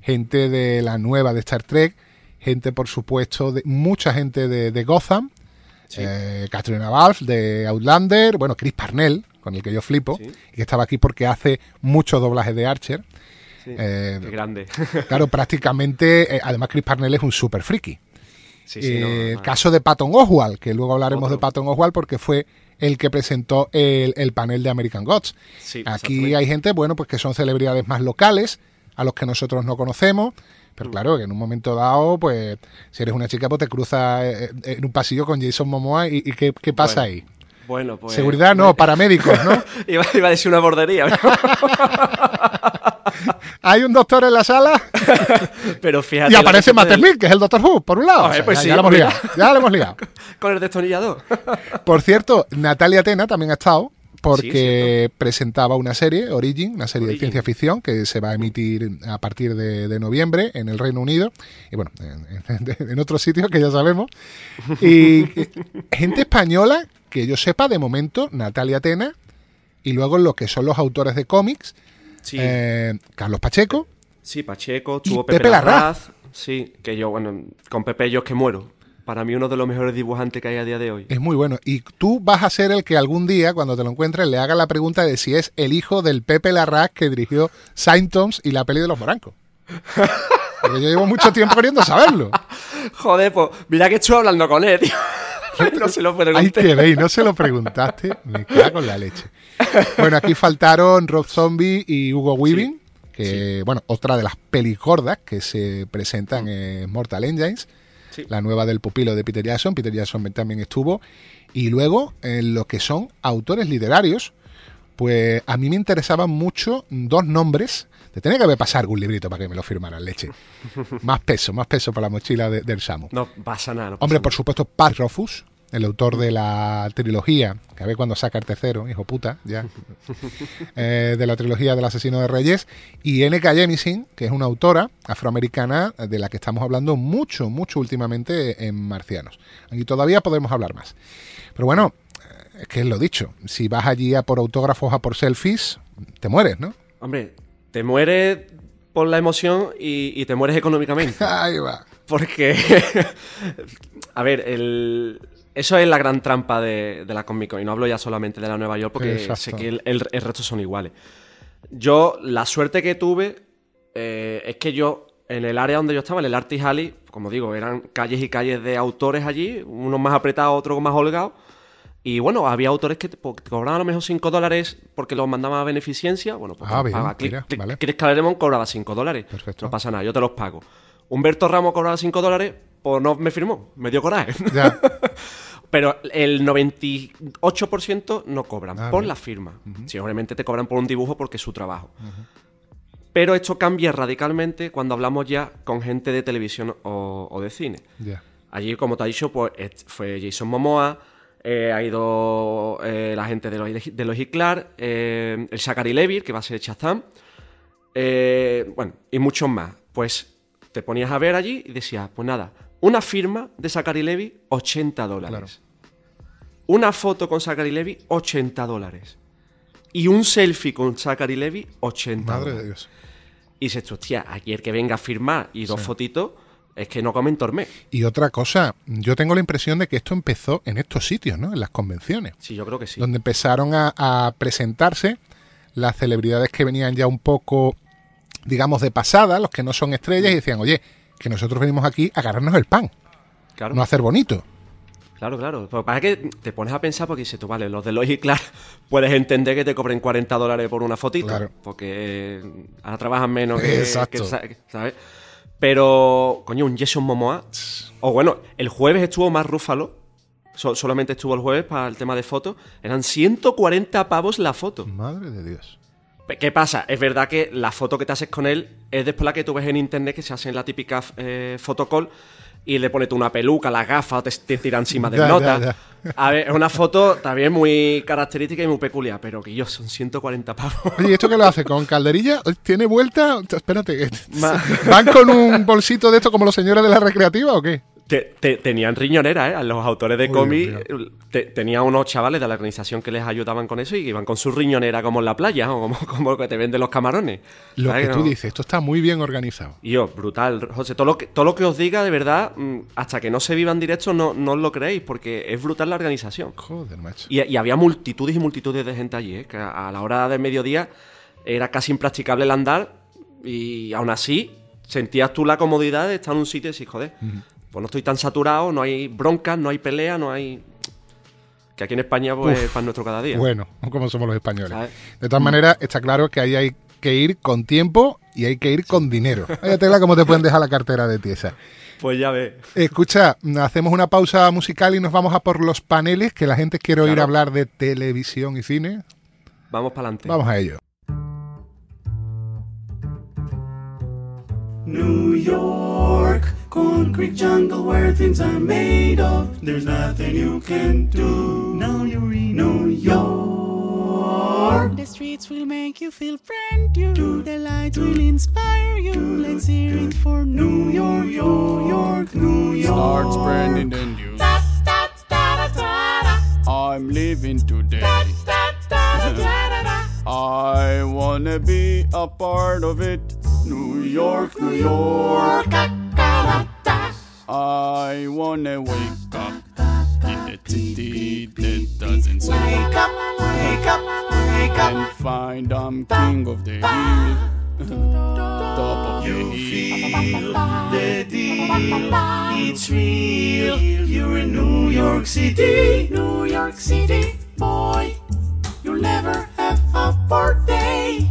gente de la nueva de Star Trek, gente por supuesto, de mucha gente de, de Gotham, Sí. eh, Katrina Balfe de Outlander, bueno, Chris Parnell, con el que yo flipo, Sí. y que estaba aquí porque hace muchos doblajes de Archer. Sí. Eh, Qué grande. Claro, [laughs] prácticamente, eh, además Chris Parnell es un super friki. Sí, sí, Eh, no, el no. caso de Patton Oswalt, que luego hablaremos Otro. de Patton Oswalt porque fue el que presentó el, el panel de American Gods. Sí, Aquí hay gente, bueno, pues que son celebridades más locales, a los que nosotros no conocemos. Mm. Pero claro, que en un momento dado, pues, si eres una chica, pues te cruzas eh, en un pasillo con Jason Momoa y, y ¿qué, qué pasa Bueno, ahí? Bueno, pues. Seguridad no, paramédicos, ¿no? [laughs] iba, iba a decir una bordería, [laughs] Hay un doctor en la sala [laughs] pero fíjate. y aparece Matt del- Smith, que es el Doctor Who, por un lado. Joder, O sea, pues ya, sí, ya lo hemos liado, ya lo hemos liado. [laughs] Con el destornillador. [laughs] Por cierto, Natalia Tena también ha estado porque Sí, presentaba una serie, Origin, una serie de ciencia ficción que se va a emitir a partir de, de noviembre en el Reino Unido y bueno, en, en- otros sitios que ya sabemos. Y gente española que yo sepa de momento, Natalia Tena y luego lo que son los autores de cómics, Sí, eh, Carlos Pacheco, sí, Pacheco, tuvo Pepe Pepe, Larraz. Larraz. Sí, que yo, bueno, con Pepe yo es que muero. Para mí uno de los mejores dibujantes que hay a día de hoy. es muy bueno. Y tú vas a ser el que algún día, cuando te lo encuentres, le haga la pregunta de si es el hijo del Pepe Larraz que dirigió Saint Toms y la peli de los morancos. [laughs] Porque yo llevo mucho tiempo queriendo saberlo. Joder, pues mira que estuve hablando con él, tío. [laughs] no se lo pregunté. que veis, no se lo preguntaste, me cago en la leche. Bueno, aquí faltaron Rob Zombie y Hugo Weaving, que, bueno, otra de las pelicordas que se presentan en Mortal Engines, Sí. la nueva del pupilo de Peter Jackson. Peter Jackson también estuvo. Y luego, en lo que son autores literarios, pues a mí me interesaban mucho dos nombres. Te tenía que haber pasado algún librito para que me lo firmaran, leche. Más peso, más peso para la mochila de- del Samu. No pasa nada. no pasa Hombre, nada. por supuesto, Pat Rofus, el autor de la trilogía, que a ver cuando saca el tercero, hijo puta, ya, [laughs] eh, de la trilogía del asesino de Reyes, y N.K. Jemisin, que es una autora afroamericana de la que estamos hablando mucho, mucho últimamente en Marcianos. Y todavía podemos hablar más. Pero bueno, eh, es que es lo dicho, si vas allí a por autógrafos, a por selfies, te mueres, ¿no? Hombre, te mueres por la emoción y, y te mueres económicamente. [laughs] Ahí va. Porque, [laughs] a ver, el- eso es la gran trampa de, de la Comic Con. Y no hablo ya solamente de la Nueva York porque Exacto. sé que el, el- el resto son iguales. Yo, la suerte que tuve eh, es que yo, en el área donde yo estaba, en el Artist Alley, como digo, eran calles y calles de autores allí, unos más apretados, otros más holgados. Y bueno, había autores que te, cobraban a lo mejor 5 dólares porque los mandaban a beneficencia. Bueno, pues Ah, bien, paga. Mira, vale. Chris Claremont cobraba 5 dólares. Perfecto. No pasa nada, yo te los pago. Humberto Ramos cobraba 5 dólares, pues no me firmó, me dio coraje. Ya. [laughs] Pero el 98% no cobran Ah, por bien. la firma. Sí, obviamente te cobran por un dibujo porque es su trabajo. Pero esto cambia radicalmente cuando hablamos ya con gente de televisión o, o de cine. Ya. Allí, como te ha dicho, pues fue Jason Momoa, eh, ha ido eh, la gente de los, de los Clark, eh, el Zachary Levi, que va a ser Shazam, eh, bueno, y muchos más. Pues te ponías a ver allí y decías, pues nada, una firma de Zachary Levi, 80 dólares. Una foto con Zachary Levi, 80 dólares. Y un selfie con Zachary Levi, 80 Madre dólares. de Dios. Y dices, hostia, aquí el que venga a firmar y dos fotitos, es que no comen tormé. Y otra cosa, yo tengo la impresión de que esto empezó en estos sitios, ¿no? En las convenciones, Sí, yo creo que sí. donde empezaron a, a presentarse las celebridades que venían ya un poco, digamos, de pasada, los que no son estrellas, y decían, oye, que nosotros venimos aquí a agarrarnos el pan, Claro, no a hacer bonito. claro, claro. Pero para que te pones a pensar porque dices tú, vale, los de Logic Clark [laughs] puedes entender que te cobren 40 dólares por una fotito. Claro. Porque ahora trabajan menos que, Exacto. que sa- ¿sabes? Pero, coño, un Jason Momoa. O bueno, el jueves estuvo más Rúfalo. So- solamente estuvo el jueves para el tema de fotos. Eran 140 pavos la foto. Madre de Dios. ¿Qué pasa? Es verdad que la foto que te haces con él es después la que tú ves en internet que se hace en la típica eh, fotocall y le pones tú una peluca, las gafas, o te, te tira encima Ya, nota. A ver, es una foto también muy característica y muy peculiar, pero que yo son 140 pavos. Oye, ¿y esto qué lo hace? ¿Con calderilla? ¿Tiene vuelta? Espérate, ¿van con un bolsito de esto como los señores de la recreativa o qué? Te- te- tenían riñonera, ¿eh? A Los autores de Uy, cómic Dios te- tenían unos chavales de la organización que les ayudaban con eso y que iban con su riñonera como en la playa o como, [laughs] como que te venden los camarones. Lo ¿Sabes que tú no? dices, esto está muy bien organizado. Yo, brutal, José. Todo lo que, todo lo que os diga, de verdad, mm, hasta que no se viva en directo, no, no os lo creéis, porque es brutal la organización. Joder, macho. Y, y había multitudes y multitudes de gente allí, ¿eh? que a, a la hora del mediodía era casi impracticable el andar, y aún así sentías tú la comodidad de estar en un sitio y decir, joder, pues no estoy tan saturado, no hay broncas, no hay pelea, no hay... Que aquí en España, pues, es pan nuestro cada día. Bueno, [laughs] como somos los españoles. ¿Sabes? De todas maneras, está claro que ahí hay que ir con tiempo y hay que ir con dinero. [laughs] Vaya tela cómo te pueden dejar la cartera de tiesa. Pues ya ves. Escucha, hacemos una pausa musical y nos vamos a por los paneles, que la gente quiere oír Claro. hablar de televisión y cine. Vamos para adelante. Vamos a ello. New York, concrete jungle where things are made of. There's nothing you can do. Now you're in New York. The streets will make you feel brand new. The lights will inspire you. Let's hear it for New York, New York, New York. Starts branding the news. I'm leaving today. [laughs] I wanna be a part of it. New York, New York. I wanna wake up in the city that doesn't sleep Wake up, wake up, wake up. and find I'm king of the hill. [laughs] Top of the You hill. feel the deal, it's real. You're in New York City, New York City, boy. You'll never have a birthday.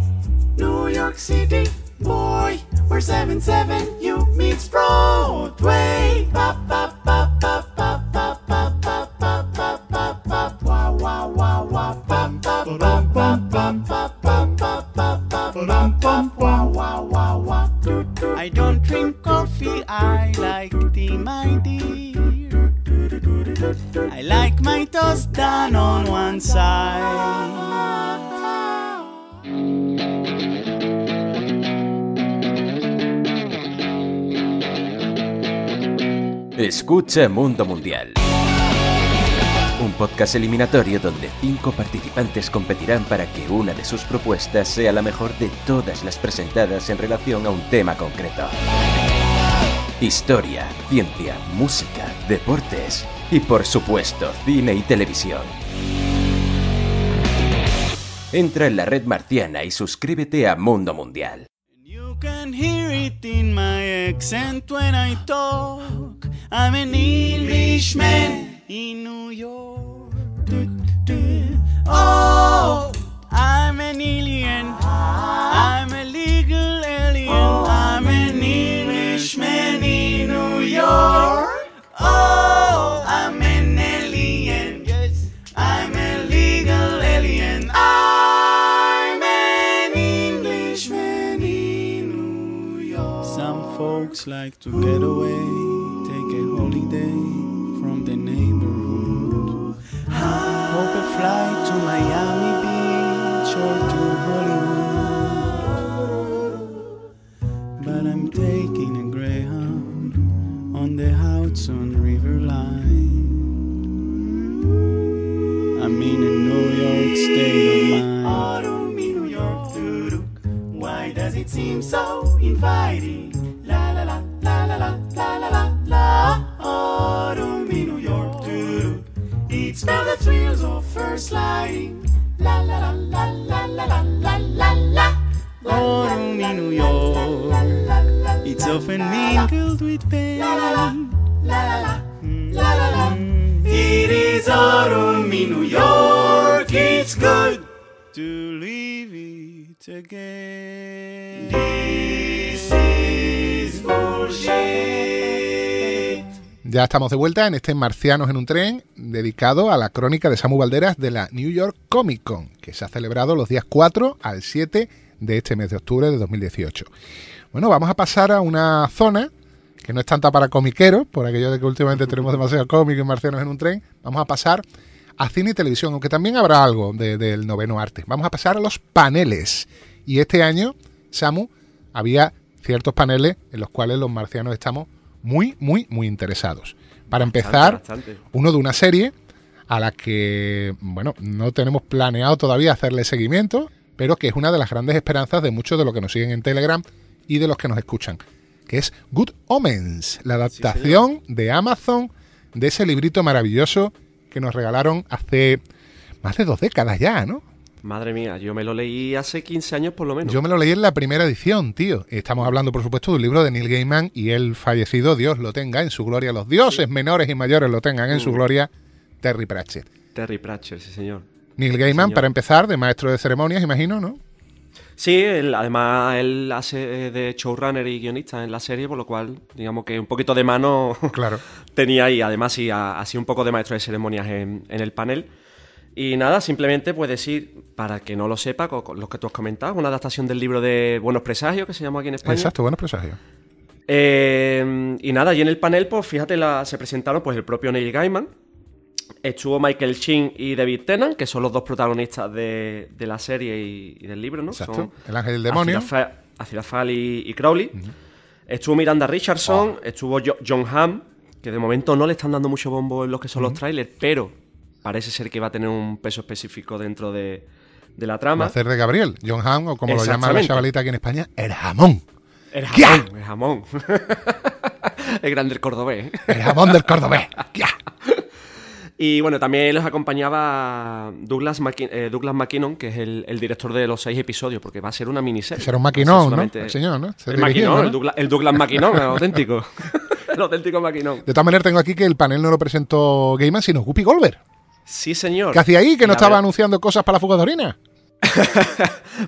New York City, boy. We're seven seven. You meet Broadway. Bop bop bop bop bop bop bop bop bop bop. Wah wah wah wah. Bum bum bum bum bum bum bum bum bum. Wah wah wah wah. I don't drink coffee. I like tea, my dear. I like my toast done on one side. Escucha Mundo Mundial. Un podcast eliminatorio donde cinco participantes competirán para que una de sus propuestas sea la mejor de todas las presentadas en relación a un tema concreto. Historia, ciencia, música, deportes y por supuesto cine y televisión. Entra en la red marciana y suscríbete a Mundo Mundial. You can hear it in my accent when I talk. I'm an Englishman in New York. Oh, I'm an alien. I'm a legal alien. I'm an Englishman in New York. Oh, I'm Like to get away, take a holiday from the neighborhood. Hope a flight to Miami Beach or to Hollywood. But I'm taking a Greyhound on the Hudson River line. I'm in a New York state of mind. Autumn in New York. Why does it seem so inviting? La la la la la la la la la la. Autumn in New York, doo-doo. It smells the thrills of first lighting. La la la la la la la la la la. Autumn in New York. It's often mingled with pain. La la la la la la la la. It is autumn in New York. It's good to leave it again. Ya estamos de vuelta en este Marcianos en un tren dedicado a la crónica de Samu Valderas de la New York Comic Con, que se ha celebrado los días 4 al 7 de este mes de octubre de 2018. Bueno, vamos a pasar a una zona que no es tanta para comiqueros, por aquello de que últimamente tenemos demasiado cómic y marcianos en un tren. Vamos a pasar a cine y televisión, aunque también habrá algo de- del noveno arte. Vamos a pasar a los paneles. Y este año, Samu, había ciertos paneles en los cuales los marcianos estamos muy, muy, muy interesados. Para empezar, Bastante, bastante. uno de una serie a la que, bueno, no tenemos planeado todavía hacerle seguimiento, pero que es una de las grandes esperanzas de muchos de los que nos siguen en Telegram y de los que nos escuchan, que es Good Omens, la adaptación de Amazon de ese librito maravilloso que nos regalaron hace más de dos décadas ya, ¿no? Madre mía, yo me lo leí hace 15 años por lo menos. Yo me lo leí en la primera edición, tío. Estamos hablando, por supuesto, de un libro de Neil Gaiman y el fallecido, Dios lo tenga en su gloria, los dioses menores y mayores lo tengan en su gloria, Terry Pratchett. Terry Pratchett, sí señor. Neil Gaiman, señor. para empezar, de maestro de ceremonias, imagino, ¿no? Sí, él- además él hace eh, de showrunner y guionista en la serie, por lo cual, digamos que un poquito de mano Claro. [laughs] tenía ahí. Además, sí, así un poco de maestro de ceremonias en, en el panel. Y nada, simplemente pues decir, para que no lo sepa, lo que tú has comentado, una adaptación del libro de Buenos Presagios, que se llama aquí en España. Exacto, buenos presagios. Eh, y nada, y en el panel, pues fíjate, la- se presentaron pues el propio Neil Gaiman, estuvo Michael Chin y David Tennant, que son los dos protagonistas de, de la serie y, y del libro, ¿no? Exacto. Son El ángel del demonio. Aziraphale- Aziraphale y, y Crowley. Estuvo Miranda Richardson, Oh. estuvo Jo- John Hamm, que de momento no le están dando mucho bombo en lo que son los trailers, pero parece ser que va a tener un peso específico dentro de, de la Va a trama. de Gabriel, John Hamm, o como lo llama la chavalita aquí en España, el jamón. El ¡Ya! jamón, el jamón. [laughs] el grande el cordobés. El jamón del cordobés. ¡Ya! Y bueno, también les acompañaba Douglas, eh, Douglas McKinnon, que es el, el director de los seis episodios, porque va a ser una miniserie. Será un maquinón, ¿no? El señor, ¿no? Se El maquinón, ¿no? el, Douglas, el Douglas McKinnon, [laughs] el auténtico. el auténtico maquinón. De todas maneras, tengo aquí que el panel no lo presentó Gaiman, sino Guppy Goldberg. Sí, señor. ¿Qué hacía ahí? Que no la estaba anunciando cosas para la fuga de orina. [laughs]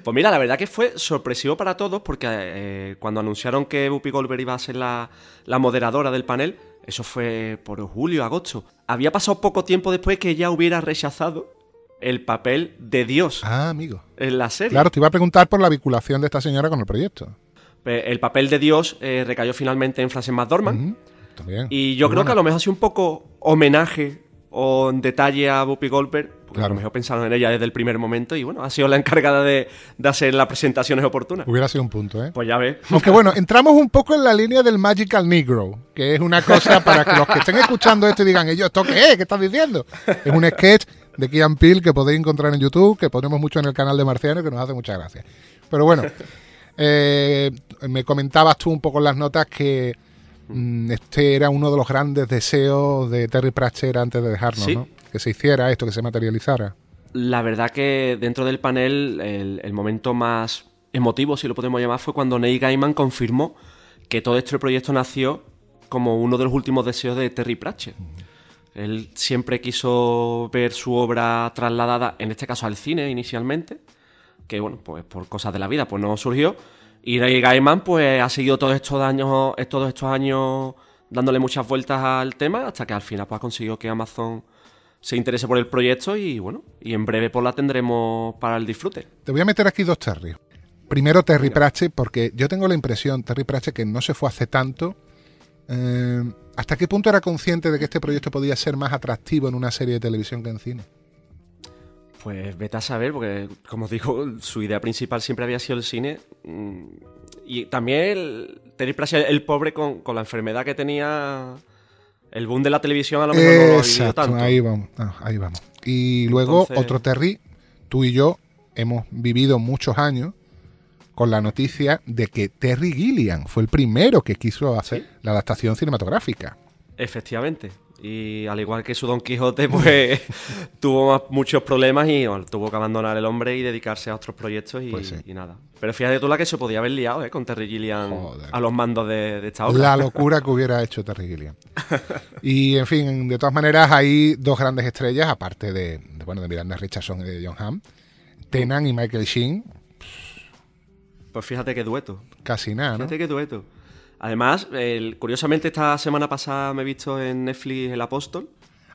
Pues mira, la verdad que fue sorpresivo para todos porque eh, cuando anunciaron que Whoopi Goldberg iba a ser la, la moderadora del panel, eso fue por julio, agosto. Había pasado poco tiempo después que ella hubiera rechazado el papel de Dios Ah, amigo. en la serie. Claro, te iba a preguntar por la vinculación de esta señora con el proyecto. Eh, El papel de Dios eh, recayó finalmente en Frances McDormand. También. Y yo Muy creo que a lo mejor ha sido un poco homenaje o en detalle a Whoopi Goldberg. Porque a Claro. lo mejor pensaron en ella desde el primer momento y bueno, ha sido la encargada de, de hacer las presentaciones oportunas. Hubiera sido un punto, ¿eh? Pues ya ves. Aunque bueno, entramos un poco en la línea del Magical Negro, que es una cosa para que los que estén escuchando esto y digan, ellos, ¿esto qué es? ¿Qué estás diciendo? Es un sketch de Kian Peel que podéis encontrar en YouTube, que ponemos mucho en el canal de Marciano que nos hace mucha gracia. Pero bueno, eh, me comentabas tú un poco en las notas que este era uno de los grandes deseos de Terry Pratchett antes de dejarnos, Sí. ¿no? Que se hiciera esto, que se materializara. La verdad que dentro del panel el, el momento más emotivo, si lo podemos llamar, fue cuando Neil Gaiman confirmó que todo este proyecto nació como uno de los últimos deseos de Terry Pratchett. Él siempre quiso ver su obra trasladada, en este caso al cine inicialmente, que bueno, pues por cosas de la vida pues no surgió. Y Neil Gaiman pues ha seguido todos estos años, todos estos años dándole muchas vueltas al tema hasta que al final pues ha conseguido que Amazon se interese por el proyecto y bueno, y en breve pues la tendremos para el disfrute. Te voy a meter aquí dos Terry. Primero Terry Pratchett, porque yo tengo la impresión, Terry Pratchett, que no se fue hace tanto. Eh, ¿Hasta qué punto era consciente de que este proyecto podía ser más atractivo en una serie de televisión que en cine? Pues vete a saber, porque como os digo, su idea principal siempre había sido el cine. mm, Y también el, Terry Pratchett, el pobre, con, con la enfermedad que tenía, el boom de la televisión a lo mejor no lo vivido Exacto, tanto. ahí vamos, ah, ahí vamos. Y luego Entonces- otro Terry, tú y yo hemos vivido muchos años con la noticia de que Terry Gilliam fue el primero que quiso hacer la adaptación cinematográfica. Efectivamente. Y al igual que su Don Quijote, pues [laughs] tuvo más- muchos problemas y bueno, tuvo que abandonar el hombre y dedicarse a otros proyectos y, Pues sí. y nada. Pero fíjate tú la que se podía haber liado ¿eh? con Terry Gilliam Joder. a los mandos de, de esta obra. La locura que hubiera hecho Terry Gilliam. Y en fin, de todas maneras hay dos grandes estrellas, aparte de, de, bueno, de Miranda Richardson y de John Hamm. Tenan y Michael Sheen, Pues fíjate qué dueto. casi nada, ¿no? Fíjate qué dueto. Además, el- curiosamente esta semana pasada me he visto en Netflix El Apóstol.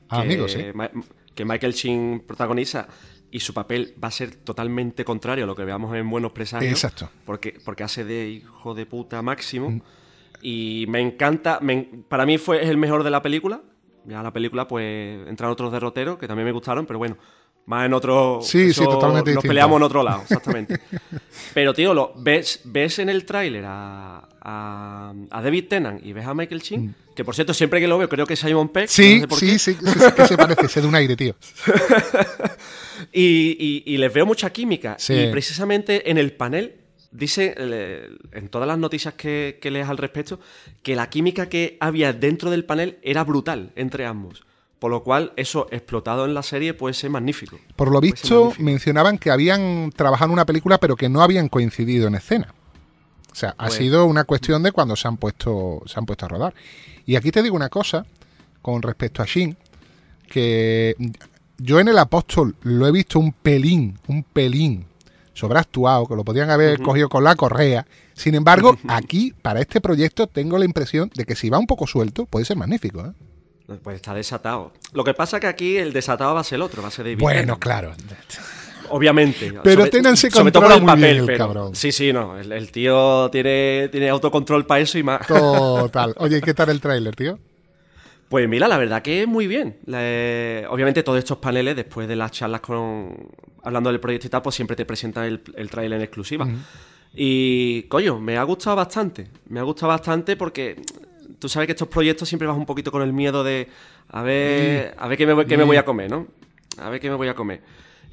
Ah, que, que Michael Sheen protagoniza y su papel va a ser totalmente contrario a lo que veamos en Buenos Presagios. Exacto. Porque, porque hace de hijo de puta máximo. Mm. Y me encanta. me para mí fue es el mejor de la película. Ya la película, pues, entran otros derroteros que también me gustaron, pero bueno, más en otro. Sí, sí, totalmente Nos distinto. peleamos en otro lado, [laughs] exactamente. pero, tío, lo, ves, ves en el tráiler a, a, a David Tennant y ves a Michael Sheen, que por cierto, siempre que lo veo creo que es Simon Peck. no Mm. Sí, sé por sí, qué. sí, sí, sí, que se parece, se da un aire, tío. [laughs] Y, y- y les veo mucha química. Sí. Y precisamente en el panel dice, en todas las noticias que, que lees al respecto, que la química que había dentro del panel era brutal entre ambos. Por lo cual eso explotado en la serie puede ser magnífico. Por lo visto, mencionaban que habían trabajado en una película, pero que no habían coincidido en escena. O sea, ha Pues- sido una cuestión de cuando se han puesto, se han puesto a rodar. Y aquí te digo una cosa con respecto a Shin, que yo en el apóstol lo he visto un pelín, un pelín sobreactuado, que lo podían haber cogido con la correa. Sin embargo, [laughs] aquí, para este proyecto, tengo la impresión de que si va un poco suelto, puede ser magnífico. ¿eh? Pues está desatado. Lo que pasa que aquí el desatado va a ser el otro, va a ser David Bueno, claro. Obviamente. Pero Tennant se controla muy bien, papel, el pero- cabrón. Sí, sí, no. El, el tío tiene, tiene autocontrol para eso y más. Total. Oye, ¿y qué tal el tráiler, tío? Pues mira, la verdad que muy bien. La- obviamente todos estos paneles, después de las charlas con hablando del proyecto y tal, pues siempre te presentan el, el tráiler en exclusiva. Y, coño, me ha gustado bastante. Me ha gustado bastante porque tú sabes que estos proyectos siempre vas un poquito con el miedo de a ver, a ver qué, me, voy- qué me voy a comer, ¿no? A ver qué me voy a comer.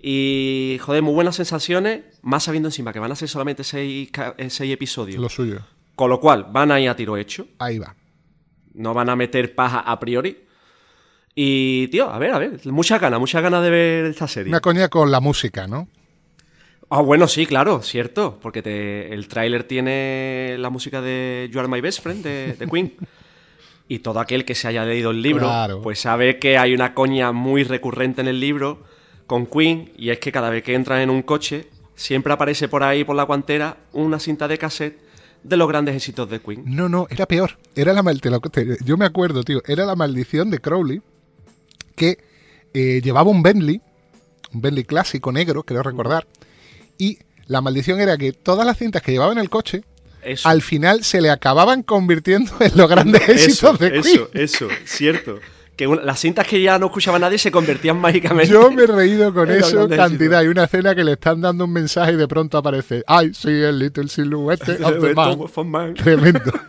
Y, joder, muy buenas sensaciones, más sabiendo encima que van a ser solamente seis, eh, seis episodios. Lo suyo. Con lo cual, van a ir a tiro hecho Ahí va. no van a meter paja a priori. Y, tío, a ver, a ver, muchas ganas, muchas ganas de ver esta serie. Una coña con la música, ¿no? Ah, bueno, sí, claro, cierto, porque te- el tráiler tiene la música de You Are My Best Friend de, de Queen. y todo aquel que se haya leído el libro, Claro. pues sabe que hay una coña muy recurrente en el libro con Queen, y es que cada vez que entran en un coche, siempre aparece por ahí, por la guantera, una cinta de cassette de los grandes éxitos de Queen. No, no, era peor. Era la mal- te lo- te- yo me acuerdo, tío. Era la maldición de Crowley que eh, llevaba un Bentley, un Bentley clásico negro, creo recordar. Y la maldición era que todas las cintas que llevaba en el coche, Eso. al final se le acababan convirtiendo en los grandes éxitos de Queen. Eso, eso, cierto. Que una- las cintas que ya no escuchaba nadie se convertían mágicamente. Yo me he reído con [laughs] eso cantidad. Hay una escena que le están dando un mensaje y de pronto aparece I see a little silhouette of the man. [laughs] Man. Tremendo. [laughs]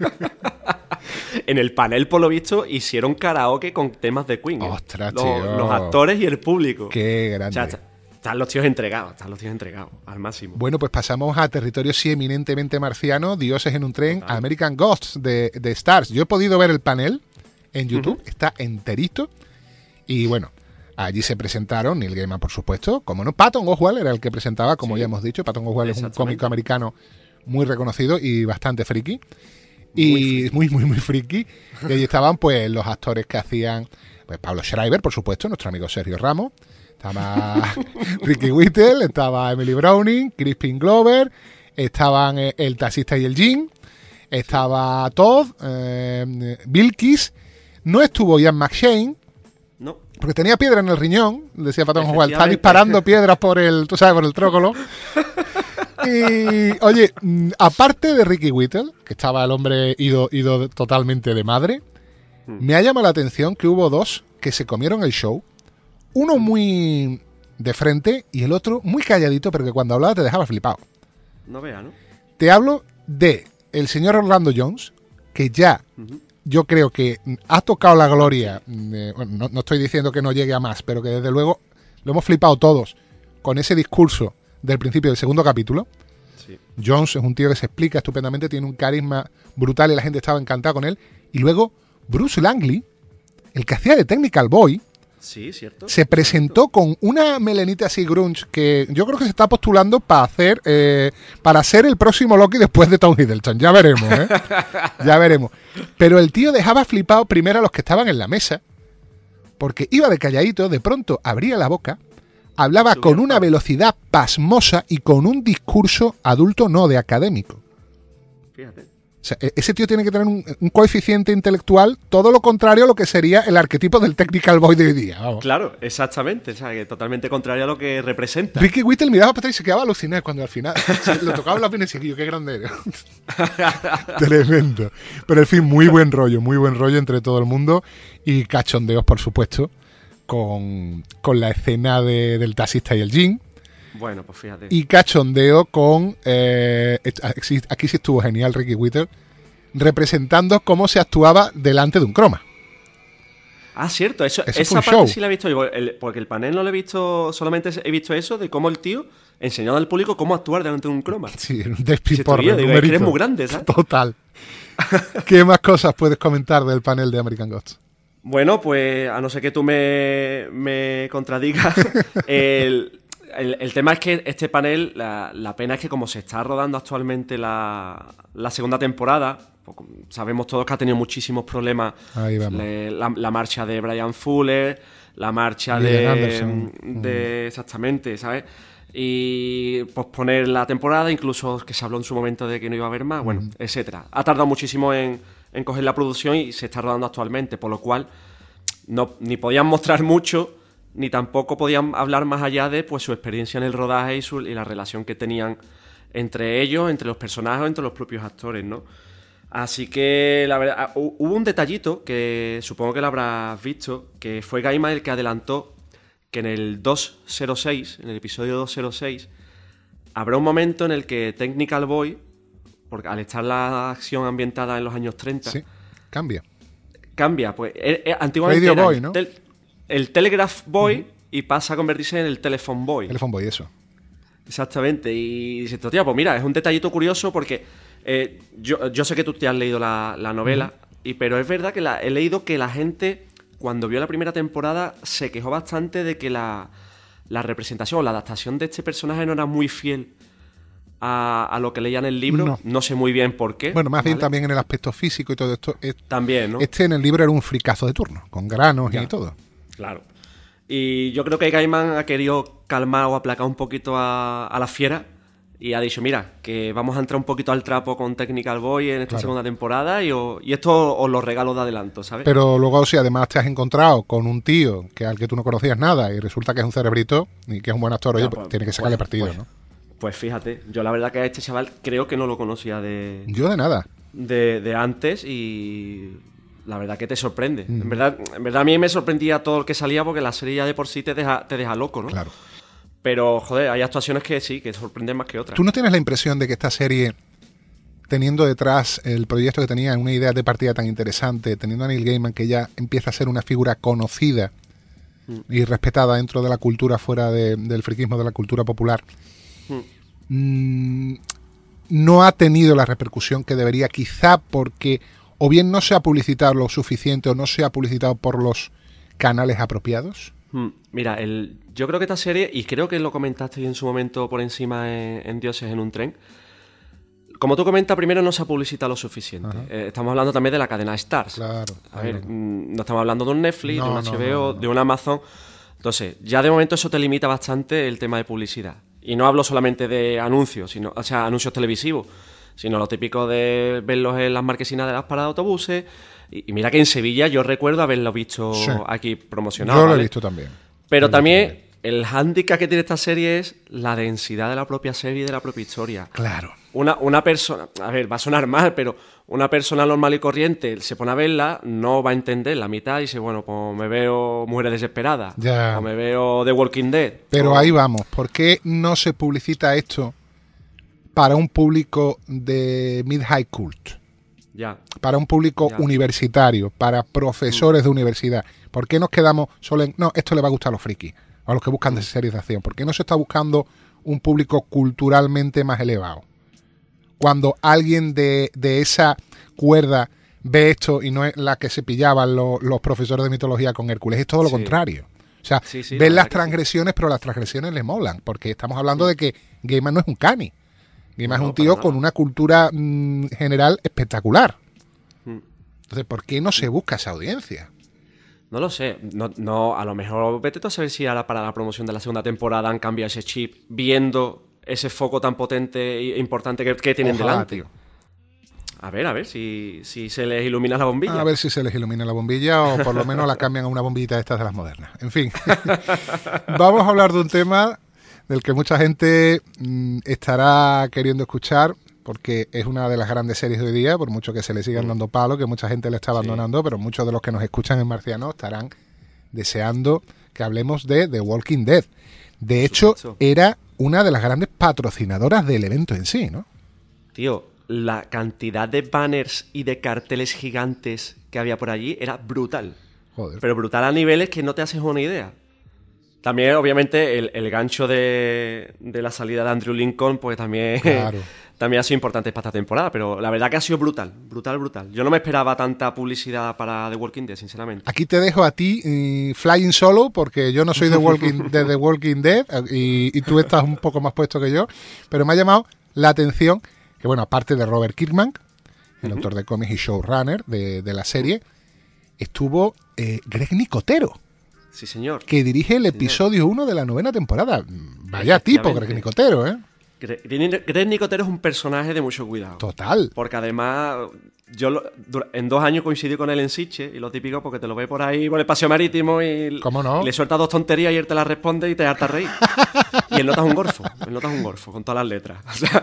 En el panel, por lo visto, hicieron karaoke con temas de Queen. ¿eh? Ostras, los, tío. los actores y el público. Qué O grande. sea, están los tíos entregados, están los tíos entregados, al máximo. Bueno, pues pasamos a territorio sí eminentemente marciano, Dioses en un tren, American Ghosts de, de Stars. Yo he podido ver el panel en YouTube, está enterito. Y bueno, allí se presentaron Neil Gaiman, por supuesto, como no, Patton Oswalt era el que presentaba, como ya hemos dicho, Patton Oswalt es un cómico americano muy reconocido y bastante friki. Y muy, muy, muy friki. Y allí estaban pues los actores que hacían pues Pablo Schreiber, por supuesto, nuestro amigo Sergio Ramos. Estaba [laughs] Ricky Whittle, estaba Emily Browning, Crispin Glover, estaban eh, el taxista y el Jean, estaba Todd, eh, Bilkis, no estuvo Ian McShane, No, porque tenía piedra en el riñón, decía Patton Oswalt, está disparando piedras por el, tú sabes, por el trócolo. [laughs] Y, oye, mm, aparte de Ricky Whittle, que estaba el hombre ido, ido totalmente de madre, me ha llamado la atención que hubo dos que se comieron el show. Uno muy de frente y el otro muy calladito, pero que cuando hablaba te dejaba flipado. no vea, ¿no? Te hablo de el señor Orlando Jones, que ya yo creo que ha tocado la gloria. mm, eh, bueno, no, no estoy diciendo que no llegue a más, pero que desde luego lo hemos flipado todos con ese discurso del principio del segundo capítulo. Sí. Jones es un tío que se explica estupendamente, tiene un carisma brutal y la gente estaba encantada con él. Y luego Bruce Langley, el que hacía de Technical Boy, Sí, cierto. se presentó con una melenita así grunge que yo creo que se está postulando para hacer eh, para ser el próximo Loki después de Tom Hiddleston. Ya veremos, ¿eh? [laughs] ya veremos. Pero el tío dejaba flipado primero a los que estaban en la mesa, porque iba de calladito, de pronto abría la boca, hablaba con una velocidad pasmosa y con un discurso adulto no de académico. Fíjate. O sea, e- ese tío tiene que tener un, un coeficiente intelectual todo lo contrario a lo que sería el arquetipo del technical boy de hoy día. Vamos. Claro, exactamente. O sea, que totalmente contrario a lo que representa. Ricky Whittle miraba para atrás y se quedaba alucinado cuando al final [laughs] lo tocaba en la pena y decía, "Yo, qué grande eres". [laughs] Tremendo. Pero en fin, muy buen rollo, muy buen rollo entre todo el mundo y cachondeos, por supuesto, con, con la escena de- del taxista y el jean. Bueno, pues fíjate. Y cachondeo con... eh, et- aquí, sí estuvo genial Ricky Whittle, representando cómo se actuaba delante de un croma. Ah, cierto, eso, esa parte show. sí la he visto yo, el- porque el panel no lo he visto, solamente he visto eso de cómo el tío enseñaba al público cómo actuar delante de un croma. [laughs] Sí, un despiporre, turía, digo, es que eres numerito. muy grande, ¿sabes? Total. [laughs] ¿Qué más cosas puedes comentar del panel de American Gods? Bueno, pues a no ser que tú me, me contradigas, [laughs] el, el- el tema es que este panel, la, la pena es que como se está rodando actualmente la, la segunda temporada, pues, sabemos todos que ha tenido muchísimos problemas Ahí vamos. le- la, la marcha de Brian Fuller, la marcha de, Anderson. de- Exactamente, ¿sabes? Y posponer la temporada, incluso que se habló en su momento de que no iba a haber más, bueno, etcétera. Ha tardado muchísimo en, en coger la producción y se está rodando actualmente, por lo cual no, ni podían mostrar mucho, ni tampoco podían hablar más allá de pues, su experiencia en el rodaje y, su- y la relación que tenían entre ellos, entre los personajes, entre los propios actores, ¿no? Así que, la verdad, ah, hu- hubo un detallito que supongo que lo habrás visto, que fue Gaima el que adelantó que en el 206, en el episodio 206, habrá un momento en el que Technical Boy, porque al estar la acción ambientada en los años 30, Sí, cambia. cambia. Pues eh, eh, antiguamente Radio era Boy, ¿no? tel- el Telegraph Boy y pasa a convertirse en el Telephone Boy. Telephone Boy, eso. Exactamente. Y dices, tío, pues mira, es un detallito curioso porque eh, yo, yo sé que tú te has leído la, la novela, y, pero es verdad que la- he leído que la gente, cuando vio la primera temporada, se quejó bastante de que la, la representación o la adaptación de este personaje no era muy fiel a, a lo que leía en el libro. No. sé muy bien por qué. Bueno, más bien también en el aspecto físico y todo esto. es- También, ¿no? Este en el libro era un fricazo de turno, con granos Ya. y todo. Claro. Y yo creo que Gaiman ha querido calmar o aplacar un poquito a, a la fiera y ha dicho, mira, que vamos a entrar un poquito al trapo con Technical Boy en esta Claro. segunda temporada y, o- y esto os lo regalo de adelanto, ¿sabes? Pero luego, si además te has encontrado con un tío que al que tú no conocías nada y resulta que es un cerebrito y que es un buen actor, oye, pues, pues, tiene que sacarle pues, partido, pues, ¿no? Pues fíjate, yo la verdad que a este chaval creo que no lo conocía de, Yo de nada. de, de antes y la verdad que te sorprende. Mm. En, verdad, en verdad a mí me sorprendía todo el que salía porque la serie ya de por sí te deja, te deja loco, ¿no? Claro. Pero, joder, hay actuaciones que sí, que sorprenden más que otras. ¿Tú no tienes la impresión de que esta serie, teniendo detrás el proyecto que tenía, una idea de partida tan interesante, teniendo a Neil Gaiman que ya empieza a ser una figura conocida y respetada dentro de la cultura fuera de- del friquismo de la cultura popular, mm, no ha tenido la repercusión que debería, quizá porque o bien no se ha publicitado lo suficiente o no se ha publicitado por los canales apropiados? Hmm, Mira, el, yo creo que esta serie, y creo que lo comentaste en su momento por encima en, en Dioses en un tren, como tú comentas, primero no se ha publicitado lo suficiente. Eh, estamos hablando también de la cadena Stars. Claro. A ver, mm, no estamos hablando de un Netflix, No, de un HBO, no, no. de un Amazon. Entonces, ya de momento eso te limita bastante el tema de publicidad. Y no hablo solamente de anuncios, sino, o sea, anuncios televisivos, sino lo típico de verlos en las marquesinas de las paradas de autobuses. Y, y mira que en Sevilla yo recuerdo haberlo visto Sí. aquí promocionado. Yo lo he visto también. Pero también el hándicap que tiene esta serie es la densidad de la propia serie y de la propia historia. Claro. Una, una persona, a ver, va a sonar mal, pero una persona normal y corriente se pone a verla, no va a entender la mitad y dice, bueno, pues me veo Mujeres Desesperadas, Ya. o me veo The Walking Dead. Pero o- ahí vamos. ¿Por qué no se publicita esto para un público de mid-high cult? Ya, Para un público Ya. Mm. universitario, para profesores de universidad. ¿Por qué nos quedamos solo en, no, esto le va a gustar a los frikis, a los que buscan Mm. de series de acción? ¿Por qué no se está buscando un público culturalmente más elevado? Cuando alguien de, de esa cuerda ve esto y no es la que se pillaban lo- los profesores de mitología con Hércules, es todo lo Sí. contrario. O sea, Sí, ven las transgresiones, pero las transgresiones le molan, porque estamos hablando de que Gaiman no es un cani. Gaiman No, es un tío con una cultura mm, general espectacular. Mm. Entonces, ¿por qué no se busca esa audiencia? no lo sé, no, no, a lo mejor vete tú a saber si ahora para la promoción de la segunda temporada han cambiado ese chip, viendo ese foco tan potente e importante que, que tienen Ojalá, delante. tío. A ver, a ver si, si se les ilumina la bombilla. A ver si se les ilumina la bombilla o por lo menos la cambian a una bombillita de estas de las modernas. En fin, [laughs] vamos a hablar de un tema del que mucha gente mm, estará queriendo escuchar porque es una de las grandes series de hoy día, por mucho que se le sigan dando palo, que mucha gente le está abandonando, pero muchos de los que nos escuchan en Marciano estarán deseando que hablemos de The Walking Dead. De hecho, era una de las grandes patrocinadoras del evento en sí, ¿no? Tío, la cantidad de banners y de carteles gigantes que había por allí era brutal. Joder. Pero brutal a niveles que no te haces una idea. También, obviamente, el, el gancho de, de la salida de Andrew Lincoln, pues también, Claro. [laughs] también ha sido importante para esta temporada, pero la verdad que ha sido brutal, brutal, brutal. Yo no me esperaba tanta publicidad para The Walking Dead, sinceramente. Aquí te dejo a ti eh, flying solo porque yo no soy de, Walking, de The Walking Dead y, y tú estás un poco más puesto que yo, pero me ha llamado la atención que, bueno, aparte de Robert Kirkman, el autor de cómics y showrunner de, de la serie, estuvo eh, Greg Nicotero, Sí, señor. que dirige el episodio 1 de la novena temporada. Vaya tipo. Greg Nicotero, ¿eh? Gre- Greg Greg Nicotero es un personaje de mucho cuidado. Total. Porque además, yo lo- en dos años coincidí con él en Siche, y lo típico, porque te lo ve por ahí por el paseo marítimo y, ¿Cómo no? y le sueltas dos tonterías y él te las responde y te harta reír. [laughs] y él notas un gorfo, él notas un gorfo con todas las letras. [laughs] O sea,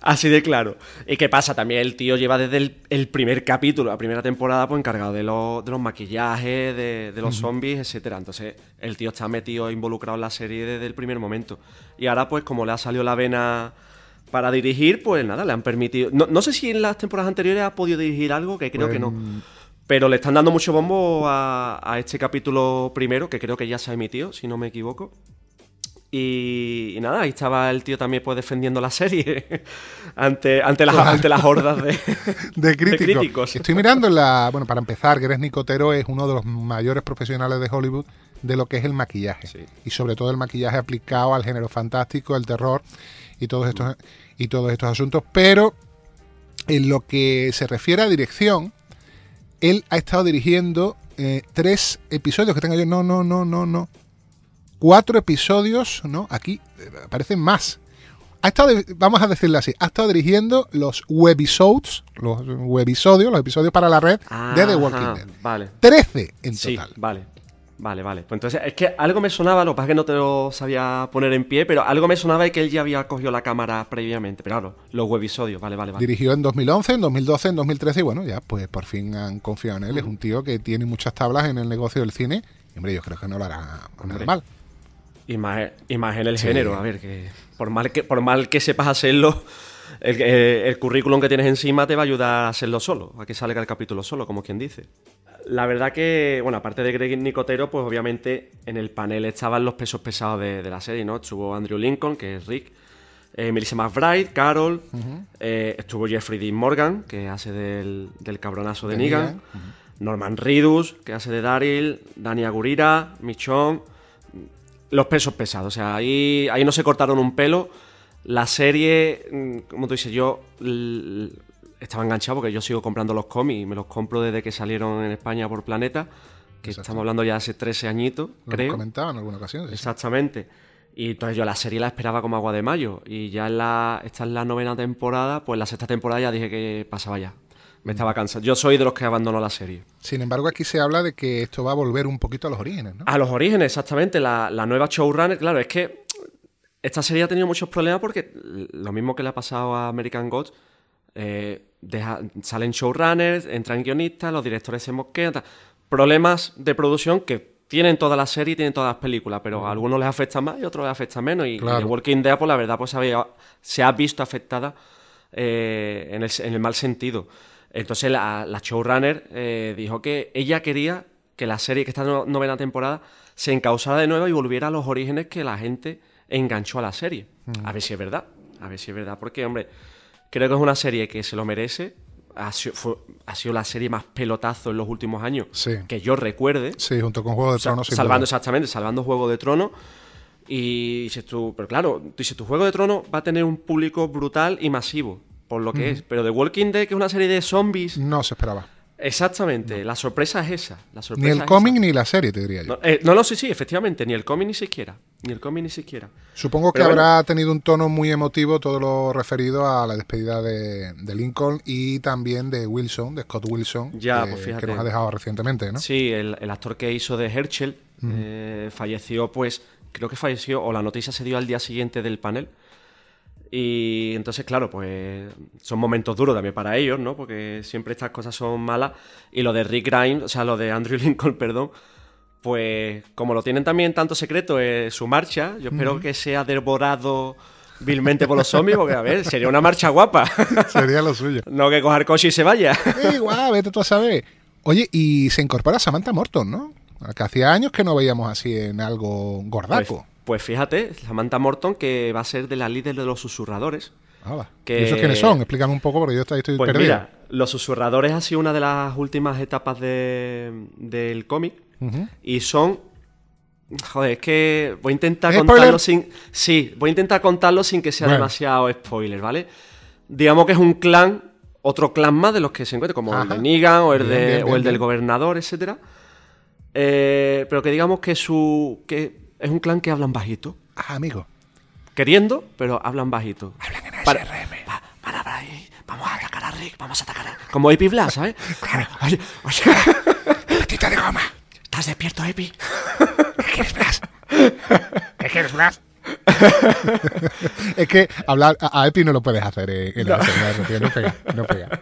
así de claro. ¿Y qué pasa? También el tío lleva desde el, el primer capítulo, la primera temporada, pues encargado de, los- de los maquillajes, de, de los zombies, etcétera. Entonces, el tío está metido, involucrado en la serie desde el primer momento. Y ahora, pues, como le ha salido la vena para dirigir, pues nada, le han permitido. No, no sé si en las temporadas anteriores ha podido dirigir algo, que creo Pues, que no. Pero le están dando mucho bombo a, a este capítulo primero, que creo que ya se ha emitido, si no me equivoco. Y, y nada, ahí estaba el tío también pues defendiendo la serie [laughs] ante, ante, las, ante las hordas de, [laughs] de críticos. críticos. Estoy mirando la. Bueno, para empezar, Greg Nicotero es uno de los mayores profesionales de Hollywood de lo que es el maquillaje. Sí. Y sobre todo el maquillaje aplicado al género fantástico, el terror y todos estos, y todos estos asuntos. Pero en lo que se refiere a dirección, él ha estado dirigiendo eh, tres episodios que tenga yo. No, no, no, no, no. Cuatro episodios, ¿no? Aquí eh, aparecen más. Ha estado, vamos a decirlo así, ha estado dirigiendo los webisodes, los webisodios, los episodios para la red de The Walking Dead. Vale. 13 en Sí, total. vale. Vale, vale. Pues entonces, es que algo me sonaba, lo que pasa es que no te lo sabía poner en pie, pero algo me sonaba y que él ya había cogido la cámara previamente. Pero claro, los webisodios, vale, vale, vale. Dirigió en 2011, en 2012, en 2013 y bueno, ya pues por fin han confiado en él. Es un tío que tiene muchas tablas en el negocio del cine y hombre, yo creo que no lo hará Hombre. mal. Y más, y más en el Sí. género, a ver, que por mal que, por mal que sepas hacerlo, el, eh, el currículum que tienes encima te va a ayudar a hacerlo solo, a que salga el capítulo solo, como quien dice. La verdad que, bueno, aparte de Greg Nicotero, pues obviamente en el panel estaban los pesos pesados de, de la serie, ¿no? Estuvo Andrew Lincoln, que es Rick, eh, Melissa McBride, Carol, eh, estuvo Jeffrey Dean Morgan, que hace del, del cabronazo de, De Negan, Negan, Norman Reedus, que hace de Daryl, Dani Agurira, Michonne, los pesos pesados. O sea, ahí, ahí no se cortaron un pelo. La serie, mm, como tú dices, yo estaba enganchado porque yo sigo comprando los cómics y me los compro desde que salieron en España por Planeta, que Exacto. estamos hablando ya hace 13 añitos, creo. comentado en alguna ocasión. sí. Exactamente. Y entonces yo la serie la esperaba como agua de mayo. Y ya en la, esta es la novena temporada, pues la sexta temporada ya dije que pasaba ya. Me estaba cansado. Yo soy de los que abandonó la serie. Sin embargo, aquí se habla de que esto va a volver un poquito a los orígenes, ¿no? A los orígenes, exactamente. La, la nueva showrunner, claro, es que esta serie ha tenido muchos problemas porque lo mismo que le ha pasado a American Gods, eh, deja- salen showrunners, entran guionistas, los directores se mosquean. tal. Problemas de producción que tienen todas las series y tienen todas las películas, pero a algunos les afecta más y a otros les afecta menos. Y, y Claro. The Walking Dead, pues la verdad, pues se, había- se ha visto afectada eh, en, el, en el mal sentido. Entonces la, la showrunner eh, dijo que ella quería que la serie, que esta no- novena temporada, se encausara de nuevo y volviera a los orígenes que la gente enganchó a la serie. A ver si es verdad. A ver si es verdad. Porque, hombre, creo que es una serie que se lo merece. Ha sido, fue- ha sido la serie más pelotazo en los últimos años Sí. que yo recuerde. Sí, junto con Juego de Tronos. salvando duda. exactamente, salvando Juego de Tronos. Y dices tú, pero claro, dices, tu Juego de Tronos va a tener un público brutal y masivo, por lo que es. Pero The Walking Dead, que es una serie de zombies, No se esperaba. Exactamente, la sorpresa es esa. La Ni el cómic ni la serie, te diría yo. No, eh, no, no, sí, sí, efectivamente, ni el cómic ni siquiera. Ni el cómic ni siquiera. Supongo que bueno. habrá tenido un tono muy emotivo todo lo referido a la despedida de, de Lincoln y también de Wilson, de Scott Wilson, Ya, que, pues fíjate. que nos ha dejado recientemente, ¿no? Sí, el, el actor que hizo de Herschel eh, falleció, pues, creo que falleció, o la noticia se dio al día siguiente del panel. Y entonces, claro, pues son momentos duros también para ellos, ¿no? Porque siempre estas cosas son malas. Y lo de Rick Grimes, o sea, lo de Andrew [laughs] Lincoln, perdón, pues como lo tienen también tanto secreto eh, su marcha, yo espero que sea devorado vilmente por los zombies, porque, a ver, sería una marcha guapa. [laughs] Sería lo suyo. no que coger coche y se vaya. ¡Eh, guau! Vete tú a saber. Oye, y se incorpora Samantha Morton, ¿no? Que hacía años que no veíamos así en algo Pues, gordaco. pues fíjate, Samantha Morton, que va a ser de la líder de los susurradores. Hala. Que- ¿Y esos quiénes son? Explícame un poco porque yo estoy, estoy Pues perdido. mira, Los Susurradores ha sido una de las últimas etapas de- del cómic y son... Joder, es que voy a intentar ¿Es contarlo spoiler? sin... Sí, voy a intentar contarlo sin que sea Bueno. demasiado spoiler, ¿vale? Digamos que es un clan, otro clan más de los que se encuentran, como el de Negan o el, Bien, de, bien, o bien, el del gobernador, etcétera. Eh, pero que digamos que su... que es un clan que hablan bajito. Ah, amigo. queriendo, pero hablan bajito. Hablan en Para- SRM. Va- van a ahí, vamos a atacar a Rick, vamos a atacar a Como Epi Blas, ¿sabes? [laughs] Claro. Oye, oye, [laughs] Petita de goma. ¿estás despierto, Epi? [laughs] ¿Qué quieres, Blas? ¿Qué quieres, Blas? es que hablar a, a Epi no lo puedes hacer eh, en la SMR, tío. No pega, no pega.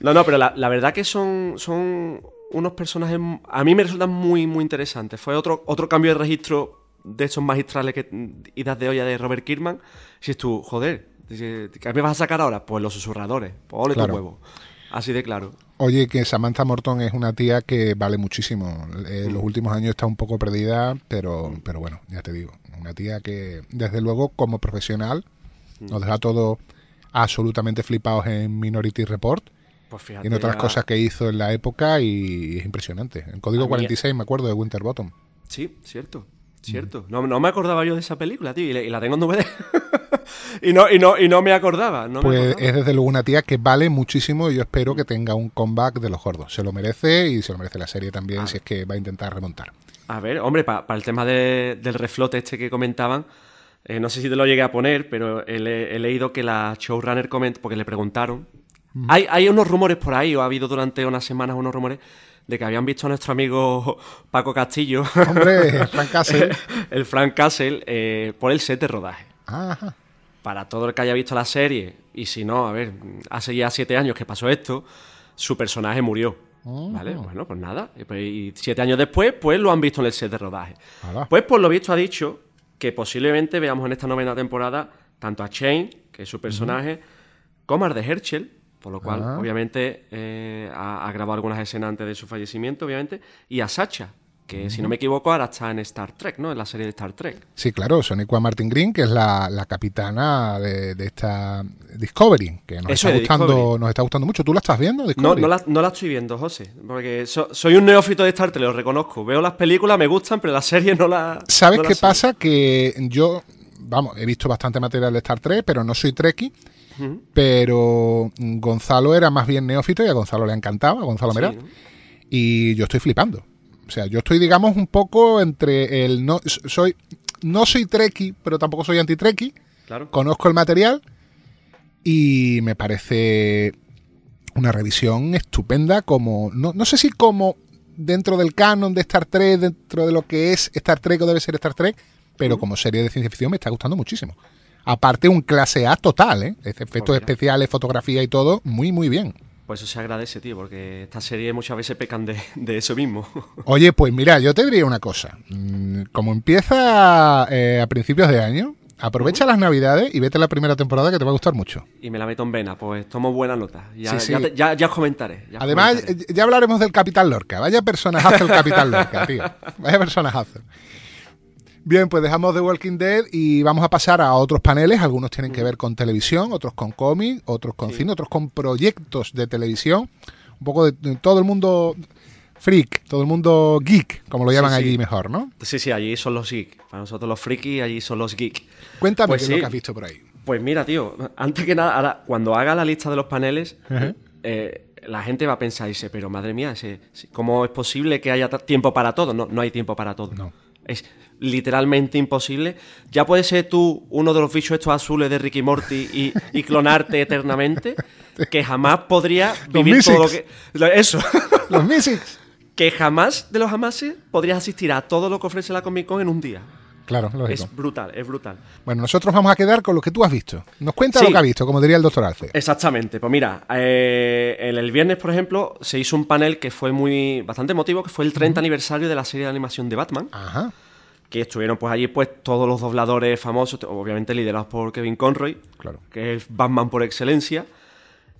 No, no, pero la, la verdad que son, son unos personajes. A mí me resultan muy, muy interesantes. Fue otro, otro cambio de registro de esos magistrales que idas de olla de Robert Kirkman. Si es tú, joder, ¿qué me vas a sacar ahora? Pues los susurradores. Pues ole Claro. tu huevo. Así de claro. Oye, que Samantha Morton es una tía que vale muchísimo. En los últimos años está un poco perdida, pero, pero bueno, ya te digo. Una tía que, desde luego, como profesional, nos deja todo absolutamente flipados en Minority Report Pues y en otras ya- cosas que hizo en la época y es impresionante. En Código A mí- 46 me acuerdo de Winterbottom. Sí, cierto. Cierto. No, no me acordaba yo de esa película, tío. Y, la- y la tengo en DVD. [laughs] y, no, y, no, y no me acordaba. No me Pues acordaba. es desde luego una tía que vale muchísimo y yo espero que tenga un comeback de los gordos. Se lo merece y se lo merece la serie también Ah. si es que va a intentar remontar. A ver, hombre, para el tema de- del reflote este que comentaban, eh, no sé si te lo llegué a poner, pero he leído que la showrunner comentó, porque le preguntaron. Hay, hay unos rumores por ahí, o ha habido durante unas semanas unos rumores, de que habían visto a nuestro amigo Paco Castillo, Hombre, [laughs] Frank Castle. el Frank Castle, eh, por el set de rodaje. Ajá. Para todo el que haya visto la serie, y si no, a ver, hace ya siete años que pasó esto, su personaje murió. ¿Vale? Bueno, pues nada. Y pues- Y siete años después, pues lo han visto en el set de rodaje. Pues por lo visto ha dicho que posiblemente veamos en esta novena temporada tanto a Shane, que es su personaje, como a de Herschel, por lo cual, Ah. obviamente, eh, ha, ha grabado algunas escenas antes de su fallecimiento, obviamente, y a Sacha, que si no me equivoco ahora está en Star Trek, ¿no? En la serie de Star Trek. Sí, claro, Sonicua Martin Green, que es la, la capitana de, de esta Discovery, que nos Eso está, es, gustando, Discovery. nos está gustando mucho. ¿Tú la estás viendo, No, Discovery? no la, no la estoy viendo, José, porque so- soy un neófito de Star Trek, lo reconozco. Veo las películas, me gustan, pero las series no las... ¿Sabes no qué pasa? Que yo, vamos, he visto bastante material de Star Trek, pero no soy Trekkie. Pero Gonzalo era más bien neófito y a Gonzalo le encantaba, a Gonzalo Sí, Meraz. ¿no? Y yo estoy flipando. O sea, yo estoy, digamos, un poco entre el no soy no soy Trekkie, pero tampoco soy anti-Trekkie. Claro. Conozco el material y me parece una revisión estupenda como no, no sé si como dentro del canon de Star Trek, dentro de lo que es Star Trek o debe ser Star Trek, pero como serie de ciencia ficción me está gustando muchísimo. Aparte un clase A total, ¿eh? Efectos Pues mira. especiales, fotografía y todo, muy muy bien. Pues eso se agradece, tío, porque estas series muchas veces pecan de, de eso mismo. [laughs] Oye, pues mira, yo te diría una cosa. Mm, Como empieza eh, a principios de año, aprovecha las navidades y vete a la primera temporada que te va a gustar mucho. y me la meto en vena, pues tomo buena nota. Ya, Sí, sí. ya, te- ya- ya os comentaré. ya Además, comentaré. eh, ya hablaremos del Capitán Lorca. Vaya personajazo el Capitán Lorca, tío. Vaya personajazo. Bien, pues dejamos The Walking Dead y vamos a pasar a otros paneles. Algunos tienen que ver con televisión, otros con cómic, otros con Sí. cine, otros con proyectos de televisión. Un poco de, de todo el mundo freak, todo el mundo geek, como lo llaman sí. allí mejor, ¿no? Sí, sí, allí son los geeks. Para nosotros los frikis, allí son los geeks. Cuéntame Pues qué es lo que has visto por ahí. Pues mira, tío, antes que nada, ahora, cuando haga la lista de los paneles, eh, la gente va a pensar, dice, pero madre mía, ese- ¿cómo es posible que haya tiempo para todo? No, no hay tiempo para todo. No. Es literalmente imposible. Ya puedes ser tú uno de los bichos estos azules de Ricky Morty y, y clonarte eternamente, que jamás podría Los vivir todo lo que... lo- Eso. [laughs] Los Mysics. que jamás de los jamases podrías asistir a todo lo que ofrece la Comic Con en un día. Claro, lógico. Es brutal, es brutal. Bueno, nosotros vamos a quedar con lo que tú has visto. Nos cuenta Sí. lo que ha visto, como diría el doctor Alce. Exactamente, pues mira, eh, el, el viernes, por ejemplo, se hizo un panel que fue muy bastante emotivo, que fue el 30 aniversario de la serie de animación de Batman, Ajá. Que estuvieron pues allí pues todos los dobladores famosos, obviamente liderados por Kevin Conroy, Claro. que es Batman por excelencia.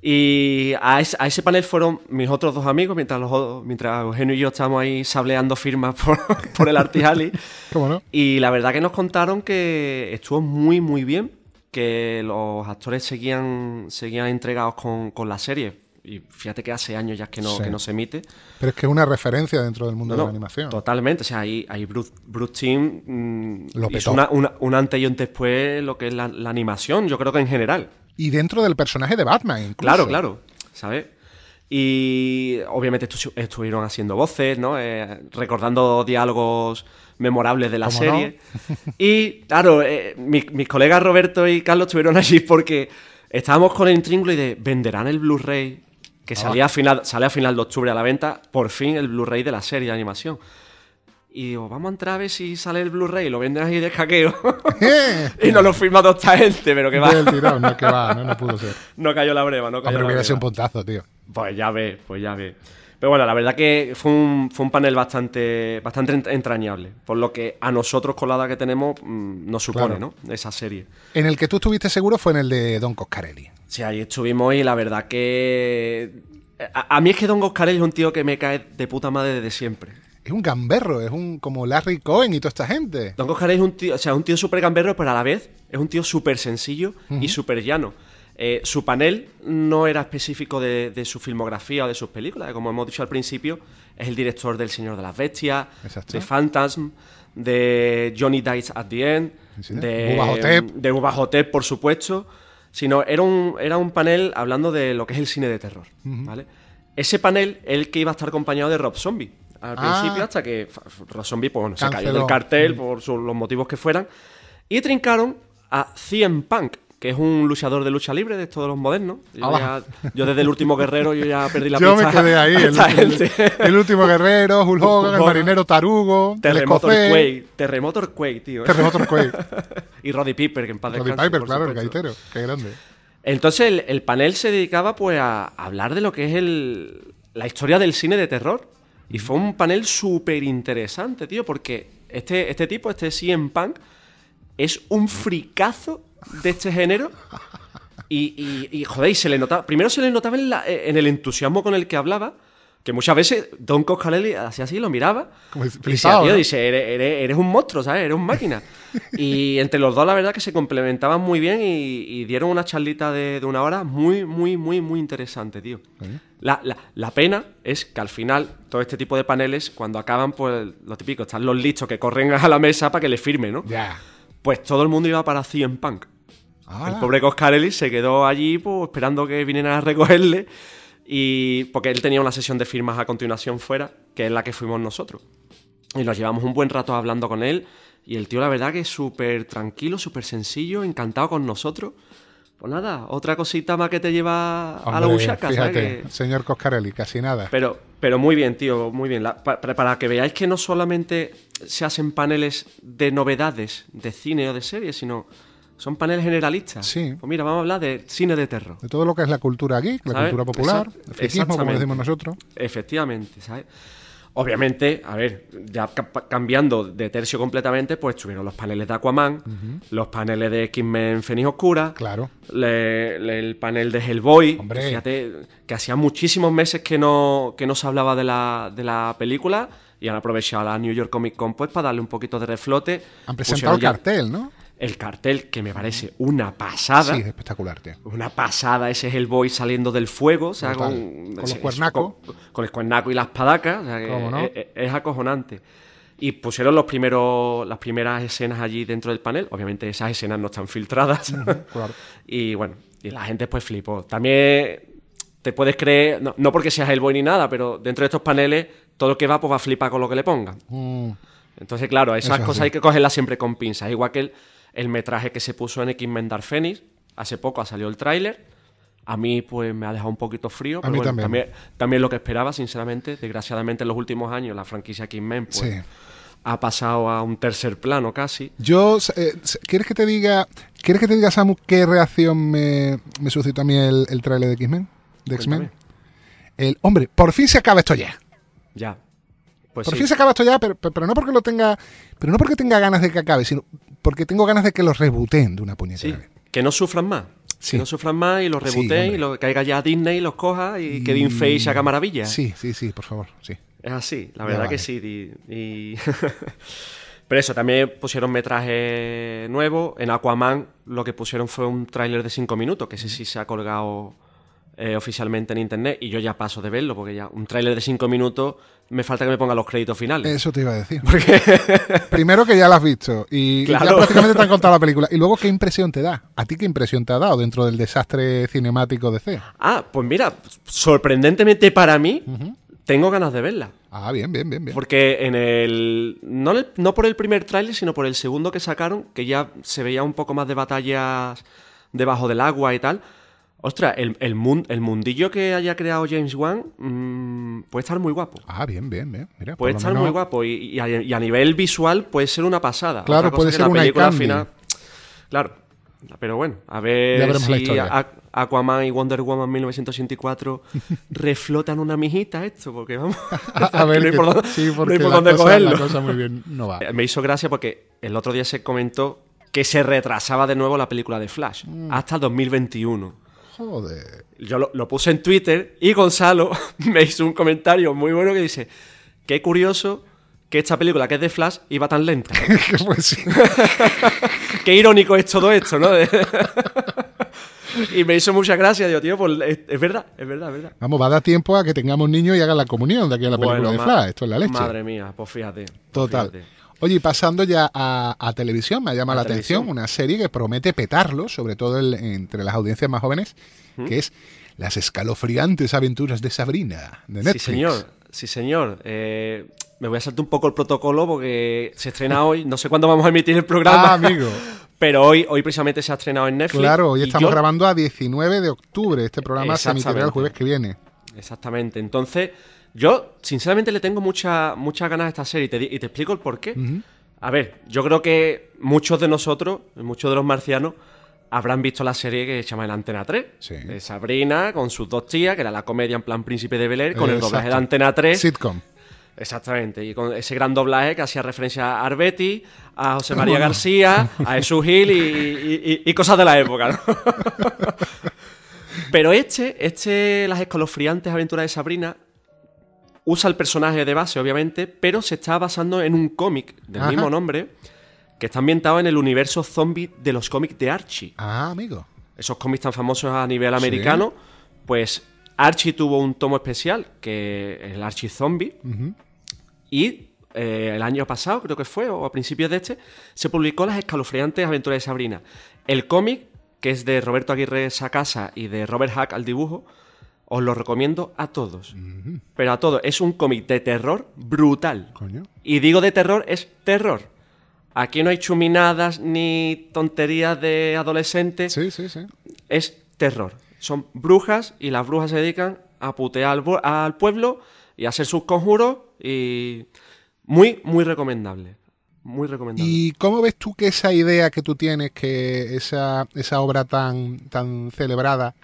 Y a ese, a ese panel fueron mis otros dos amigos, mientras, los, mientras Eugenio y yo estábamos ahí sableando firmas por, [laughs] por el Artijali. [laughs] ¿Cómo no? Y la verdad que nos contaron que estuvo muy, muy bien, que los actores seguían, seguían entregados con, con la serie. Y fíjate que hace años ya que no, Sí. que no se emite. Pero es que es una referencia dentro del mundo No, de la animación. Totalmente. O sea, ahí, ahí Bruce, Bruce Timm mm, Lo hizo una, una- un antes y un después lo que es la, la animación, yo creo que en general. Y dentro del personaje de Batman, incluso. Claro, claro, ¿sabes? Y obviamente estu- estuvieron haciendo voces, ¿no? Eh, recordando diálogos memorables de la ¿Cómo serie. [laughs] y claro, eh, mi- mis colegas Roberto y Carlos estuvieron allí porque estábamos con el intríngulo y de venderán el Blu-ray que salía a final, sale a final de octubre a la venta, por fin el Blu-ray de la serie de animación. Y digo, vamos a entrar a ver si sale el Blu-ray lo venden ahí de caqueo. [laughs] [laughs] y nos lo firma toda esta gente, pero que va. Del tirón, no, que va, no, no pudo ser. [laughs] No cayó la breva, no cayó Hombre, la hubiera breva. sido un puntazo, tío. Pues ya ve, pues ya ve. Pero bueno, la verdad que fue un, fue un panel bastante, bastante ent- entrañable. Por lo que a nosotros, con la edad que tenemos, mm, nos supone, Claro. ¿no? Esa serie. En el que tú estuviste seguro fue en el de Don Coscarelli. Sí, ahí estuvimos y la verdad que. A, a mí es que Don Oscarelli es un tío que me cae de puta madre desde siempre. Es un gamberro, es un como Larry Cohen y toda esta gente. Don Oscarelli es un tío, o sea, un tío súper gamberro, pero a la vez es un tío súper sencillo y súper llano. Eh, su panel no era específico de, de su filmografía o de sus películas, como hemos dicho al principio, es el director del Señor de las Bestias, Exacto. de Phantasm, de Johnny Dies at the End, Sí, de Bubba Hotep. de Bubba Hotep, por supuesto, sino era un, era un panel hablando de lo que es el cine de terror. ¿vale? Ese panel el que iba a estar acompañado de Rob Zombie. Al Ah. principio, hasta que Rob Zombie pues, bueno, se cayó del cartel por su- los motivos que fueran. Y trincaron a CM Punk, que es un luchador de lucha libre de todos los modernos. Yo, ya- yo desde el último guerrero yo ya perdí la Yo me pista quedé ahí. [laughs] El, el- el último guerrero, Hulk Hogan, el marinero Tarugo, el Terremoto escocés, Quake, Terremoto Quake, tío. Terremoto Quake, [laughs] y Roddy Piper, que en paz Roddy descanse, Piper, claro, el gaitero. Qué grande. Entonces el, el panel se dedicaba pues a hablar de lo que es el, la historia del cine de terror. Y fue un panel súper interesante, tío, porque este, este tipo, este CM Punk, es un fricazo de este género. Y, y, y, joder, y se le notaba. Primero se le notaba en, la- en el entusiasmo con el que hablaba. Que muchas veces Don Coscarelli hacía así, lo miraba. Como y decía, tío, ¿no? dice, eres, eres- eres un monstruo, ¿sabes? Eres un máquina. [laughs] y entre los dos, la verdad, que se complementaban muy bien y, y dieron una charlita de, de una hora muy, muy, muy, muy interesante, tío. La, la- la pena es que al final, todo este tipo de paneles, cuando acaban, pues lo típico, están los listos que corren a la mesa para que le firme, ¿no? Ya. Pues todo el mundo iba para CM Punk. Ah, El pobre Coscarelli se quedó allí pues, esperando que vinieran a recogerle. Y porque él tenía una sesión de firmas a continuación fuera, que es la que fuimos nosotros. Y nos llevamos un buen rato hablando con él. Y el tío, la verdad, que es súper tranquilo, súper sencillo, encantado con nosotros. Pues nada, otra cosita más que te lleva a la buchaca. Fíjate, Que- señor Coscarelli, casi nada. pero, pero muy bien, tío, muy bien. La- pa- para, para que veáis que no solamente se hacen paneles de novedades de cine o de series, sino son paneles generalistas. Sí. Pues mira, vamos a hablar de cine de terror. De todo lo que es la cultura geek, la ¿Sabes? cultura popular, Exact- el friquismo, como decimos nosotros. Efectivamente, ¿sabes? Obviamente, a ver, ya ca- cambiando de tercio completamente, pues tuvieron los paneles de Aquaman, los paneles de X-Men Fenix Oscura, Claro. le- le- el panel de Hellboy. Hombre. que Fíjate que hacía muchísimos meses que no, que no se hablaba de la, de la película y han aprovechado la New York Comic Con pues, para darle un poquito de reflote. Han presentado el cartel, ¿no? El cartel, que me parece una pasada. Sí, es espectacular, tío. Una pasada ese Hellboy saliendo del fuego, o sea, Total. con, Con los es- cuernacos. Con, con el cuernaco y las padacas, o sea, que ¿Cómo no? es, es- es acojonante. Y pusieron los primeros, las primeras escenas allí dentro del panel. Obviamente esas escenas no están filtradas. claro. [laughs] y bueno, y la gente pues flipó. También te puedes creer, no, no porque seas Hellboy ni nada, pero dentro de estos paneles todo el que va pues va a flipar con lo que le pongan. Mm, Entonces, claro, esas es cosas hay que cogerlas siempre con pinzas. Igual que el, el metraje que se puso en X-Men Dark Phoenix. Hace poco ha salido el tráiler. A mí, pues, me ha dejado un poquito frío. Pero mí bueno, también. también. También lo que esperaba, sinceramente. Desgraciadamente, en los últimos años, la franquicia X-Men, pues, Sí. ha pasado a un tercer plano casi. Yo, eh, ¿quieres que te diga, ¿quieres que te diga, Samu, qué reacción me, me suscitó a mí el, el trailer de X-Men? De X-Men. El, hombre, por fin se acaba esto ya. Ya. Pues Por sí. fin se acaba esto ya, pero, pero no porque lo tenga, pero no porque tenga ganas de que acabe, sino porque tengo ganas de que lo rebooten de una Sí, puñetera vez. que no sufran más. Sí. Que no sufran más y los Sí, rebooten y lo, caiga ya Disney y los coja y que Dean Face haga maravilla. Sí, sí, sí, por favor, sí. Es así, la verdad vale. que sí. Y, y- [laughs] Pero eso, también pusieron metraje nuevo. En Aquaman lo que pusieron fue un tráiler de 5 minutos, que ese sí se ha colgado eh, oficialmente en internet y yo ya paso de verlo, porque ya un tráiler de 5 minutos me falta que me ponga los créditos finales. Eso te iba a decir. [laughs] Primero que ya lo has visto y ya prácticamente te han contado la película. Y luego, ¿qué impresión te da? ¿A ti qué impresión te ha dado dentro del desastre cinemático de C? Ah, pues mira, sorprendentemente para mí, tengo ganas de verla. Ah, bien, bien, bien, bien. Porque en el. No, en el- no por el primer tráiler, sino por el segundo que sacaron, que ya se veía un poco más de batallas debajo del agua y tal. Ostras, el, el, mun- el mundillo que haya creado James Wan mm, puede estar muy guapo. Ah, bien, bien, bien. Mira, Puede estar menos- muy guapo. Y, y a, y a nivel visual puede ser una pasada. Claro, puede ser la una película final. Claro. Pero bueno, a ver si Aquaman y Wonder Woman 1984 [laughs] reflotan una mijita esto, porque vamos. A, [laughs] a ver, [laughs] no hay por dónde, sí, no porque hay por la dónde cosa- cogerlo. la cosa muy bien no va. Me hizo gracia porque el otro día se comentó que se retrasaba de nuevo la película de Flash Mm. hasta 2021. Joder. Yo lo, lo puse en Twitter y Gonzalo [laughs] me hizo un comentario muy bueno que dice: Qué curioso que esta película que es de Flash iba tan lenta. [laughs] pues. [laughs] Qué irónico es todo esto, ¿no? y me hizo mucha gracia, digo, tío, pues es, es verdad, es verdad, es verdad. Vamos, va a dar tiempo a que tengamos niños y hagan la comunión de aquí a la película Bueno, de Flash. Esto es la leche. Madre mía, pues fíjate. pues Total. fíjate. Oye, y pasando ya a, a televisión, me llama la televisión. atención una serie que promete petarlo, sobre todo el- entre las audiencias más jóvenes, que es Las escalofriantes aventuras de Sabrina, de Netflix. Sí, señor. Sí, señor. Eh, me voy a saltar un poco el protocolo porque se estrena hoy. No sé cuándo vamos a emitir el programa. Ah, amigo. [laughs] Pero hoy, hoy precisamente se ha estrenado en Netflix. Claro, hoy estamos yo- grabando a 19 de octubre. Este programa se emitirá el jueves que viene. Exactamente. Entonces, yo sinceramente le tengo mucha- muchas ganas a esta serie y te, y te explico el por qué. A ver, yo creo que muchos de nosotros, muchos de los marcianos, habrán visto la serie que se llama El Antena 3. Sí. De Sabrina con sus dos tías, que era la comedia en plan Príncipe de Bel Air, con el doblaje de Antena 3. Sitcom. Exactamente, y con ese gran doblaje que hacía referencia a Arbetti, a José María García, a Jesús Gil y, y- y- y cosas de la época, ¿no? [laughs] Pero este, este, las escalofriantes aventuras de Sabrina, usa el personaje de base, obviamente, pero se está basando en un cómic del Ajá. mismo nombre, que está ambientado en el universo zombie de los cómics de Archie Ah, amigo. esos cómics tan famosos a nivel americano, pues Archie tuvo un tomo especial, que es el Archie Zombie, y eh, el año pasado, creo que fue, o a principios de este, se publicó Las escalofriantes aventuras de Sabrina. El cómic, que es de Roberto Aguirre Sacasa y de Robert Hack al dibujo, os lo recomiendo a todos. Pero a todos. Es un cómic de terror brutal. Coño. Y digo de terror, es terror. Aquí no hay chuminadas ni tonterías de adolescentes Sí, sí, sí. es terror. Son brujas y las brujas se dedican a putear al, al pueblo y a hacer sus conjuros y muy, muy recomendable. Muy recomendable. ¿Y cómo ves tú que esa idea que tú tienes, que esa, esa obra tan, tan celebrada,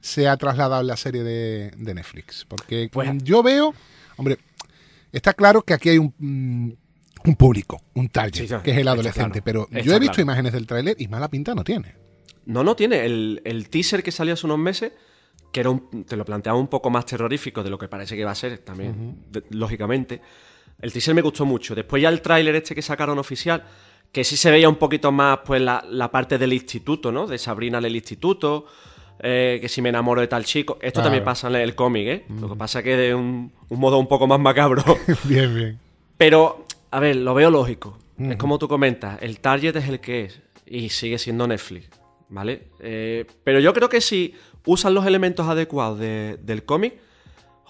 se ha trasladado en la serie de, de Netflix? Porque Pues- yo veo, hombre, está claro que aquí hay un, mm, un público, un target, Sí, sí, que es el adolescente, claro, pero yo he visto claro. imágenes del tráiler y mala pinta no tiene. No, no tiene. El, el teaser que salió hace unos meses, que era un- te lo planteaba un poco más terrorífico de lo que parece que va a ser también, de- lógicamente. El teaser me gustó mucho. Después ya el tráiler este que sacaron oficial, que sí se veía un poquito más pues la, la parte del instituto, ¿no? De Sabrina en el instituto, eh, que si me enamoro de tal chico. Esto Claro. también pasa en el cómic, ¿eh? Lo que pasa que de un, un modo un poco más macabro. [laughs] bien, bien. Pero, a ver, lo veo lógico. Es como tú comentas, el target es el que es y sigue siendo Netflix, ¿vale? Eh, pero yo creo que si usan los elementos adecuados de- del cómic,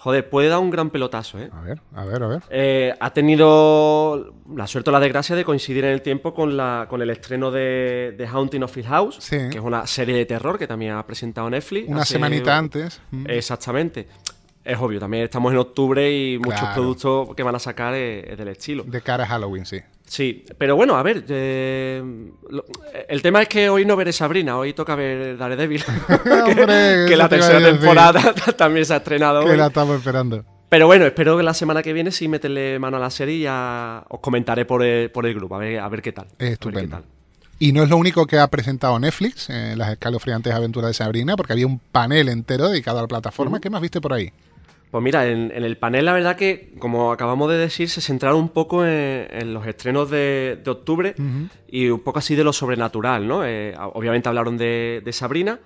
joder, puede dar un gran pelotazo, ¿eh? A ver, a ver, a ver. Eh, ha tenido la suerte o la desgracia de coincidir en el tiempo con, la, con el estreno de, de Haunting of Hill House, Sí. que es una serie de terror que también ha presentado Netflix. Una hace- semanita antes. mm. Exactamente. Es obvio, también estamos en octubre y muchos Claro. productos que van a sacar es, es del estilo. De cara a Halloween, sí. Sí, pero bueno, a ver, eh, lo- el tema es que hoy no veré Sabrina, hoy toca ver Daredevil. [laughs] Hombre, [laughs] que la tercera temporada [laughs] también se ha estrenado Que hoy. la estamos esperando. Pero bueno, espero que la semana que viene sí meterle mano a la serie y ya os comentaré por el, por el grupo, a ver, a ver qué tal. Qué Estupendo. tal. Y no es lo único que ha presentado Netflix, en las escalofriantes aventuras de Sabrina, porque había un panel entero dedicado a la plataforma. ¿Qué más viste por ahí? Pues mira, en, en el panel la verdad que, como acabamos de decir, se centraron un poco en, en los estrenos de, de octubre y un poco así de lo sobrenatural, ¿no? Eh, obviamente hablaron de, de Sabrina,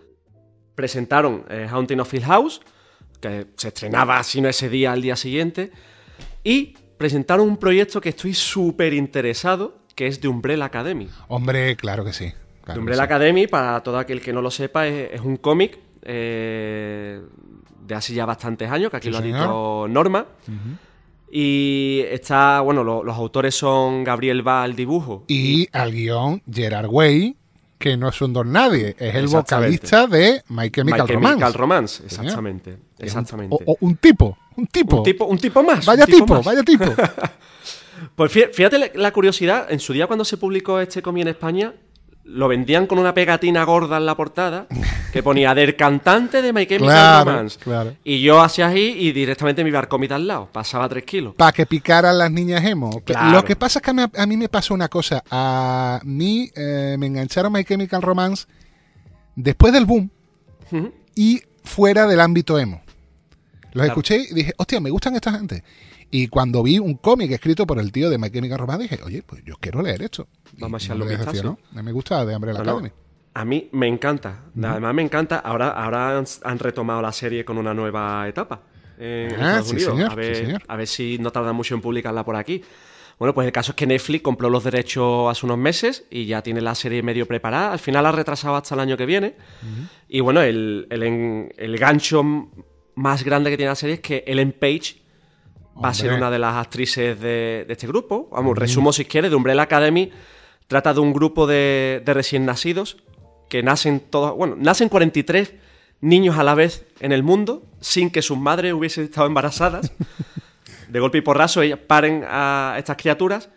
presentaron eh, Haunting of Hill House, que se estrenaba, si no ese día, al día siguiente, y presentaron un proyecto que estoy súper interesado, que es de Umbrella Academy. Hombre, claro que sí. claro Umbrella sí. Academy, para todo aquel que no lo sepa, es, es un cómic eh, de hace ya bastantes años, que aquí Sí, lo ha dicho Norma. Y está, bueno, lo- los autores son Gabriel Va al dibujo. Y al guion Gerard Way, que no es un don nadie, es el Exactamente. vocalista de My Chemical My Romance. Chemical Romance, exactamente. Es un- Exactamente. O, o un tipo, un tipo. Un tipo, un tipo más. vaya tipo tipo, más. vaya tipo. [laughs] Pues fí- fíjate la curiosidad, en su día cuando se publicó este cómic en España, lo vendían con una pegatina gorda en la portada que ponía del cantante de My Chemical Claro, Romance. claro. Y yo hacía ahí y directamente mi bar cómic al lado, pasaba tres kilos. Para que picaran las niñas emo. Claro. Lo que pasa es que a mí, a mí me pasó una cosa. A mí eh, me engancharon My Chemical Romance después del boom y fuera del ámbito emo. Los escuché y dije, hostia, me gustan esta gente. Y cuando vi un cómic escrito por el tío de My Chemical Romance, dije, oye, pues yo quiero leer esto. Y Vamos a no echarle un vistazo. Me gusta de No, no, Academy. A mí me encanta. Además me encanta. Ahora, ahora han, han retomado la serie con una nueva etapa. En Ah, Estados sí, Unidos. señor, a, ver, sí, señor. a ver si no tarda mucho en publicarla por aquí. Bueno, pues el caso es que Netflix compró los derechos hace unos meses y ya tiene la serie medio preparada. Al final ha retrasado hasta el año que viene. Y bueno, el, el, el gancho más grande que tiene la serie es que Ellen Page va a ser una de las actrices de, de este grupo. Vamos, resumo si quieres, de Umbrella Academy. Trata de un grupo de, de recién nacidos que nacen todos, bueno, nacen 43 niños a la vez en el mundo sin que sus madres hubiesen estado embarazadas. [laughs] De golpe y porrazo, ellas paren a estas criaturas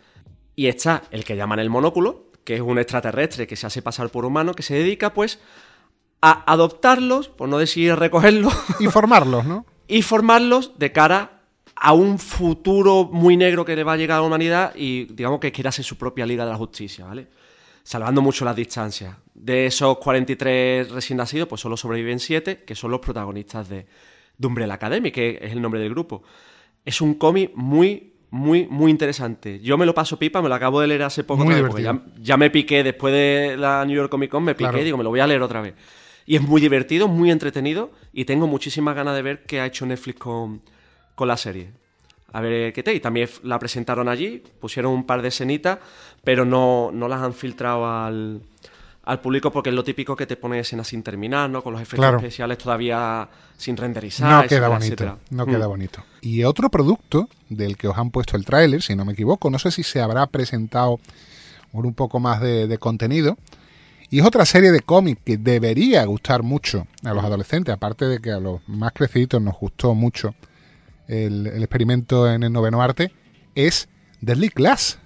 y está el que llaman el monóculo, que es un extraterrestre que se hace pasar por humano, que se dedica pues a adoptarlos, por no decir recogerlos, Informarlos, ¿no? [laughs] y formarlos de cara a un futuro muy negro que le va a llegar a la humanidad y digamos que quiere hacer su propia Liga de la Justicia, ¿vale? Salvando mucho las distancias. De esos 43 recién nacidos, pues solo sobreviven 7, que son los protagonistas de, de Umbrella Academy, que es el nombre del grupo. Es un cómic muy, muy, muy interesante. Yo me lo paso pipa, me lo acabo de leer hace poco, Muy otra vez, porque ya, me piqué después de la New York Comic Con, me piqué Claro. y digo, me lo voy a leer otra vez. Y es muy divertido, muy entretenido y tengo muchísimas ganas de ver qué ha hecho Netflix con, con la serie. A ver qué te. Y también la presentaron allí, pusieron un par de escenitas, pero no, no las han filtrado al, al público porque es lo típico que te pone escenas sin terminar, ¿no? Con los efectos Claro. especiales todavía sin renderizar. No queda etcétera, bonito. etcétera. No Mm. queda bonito. Y otro producto del que os han puesto el tráiler, si no me equivoco, no sé si se habrá presentado con un poco más de, de contenido. Y es otra serie de cómics que debería gustar mucho a los adolescentes, aparte de que a los más creciditos nos gustó mucho el, el experimento en el noveno arte, es Deadly Class.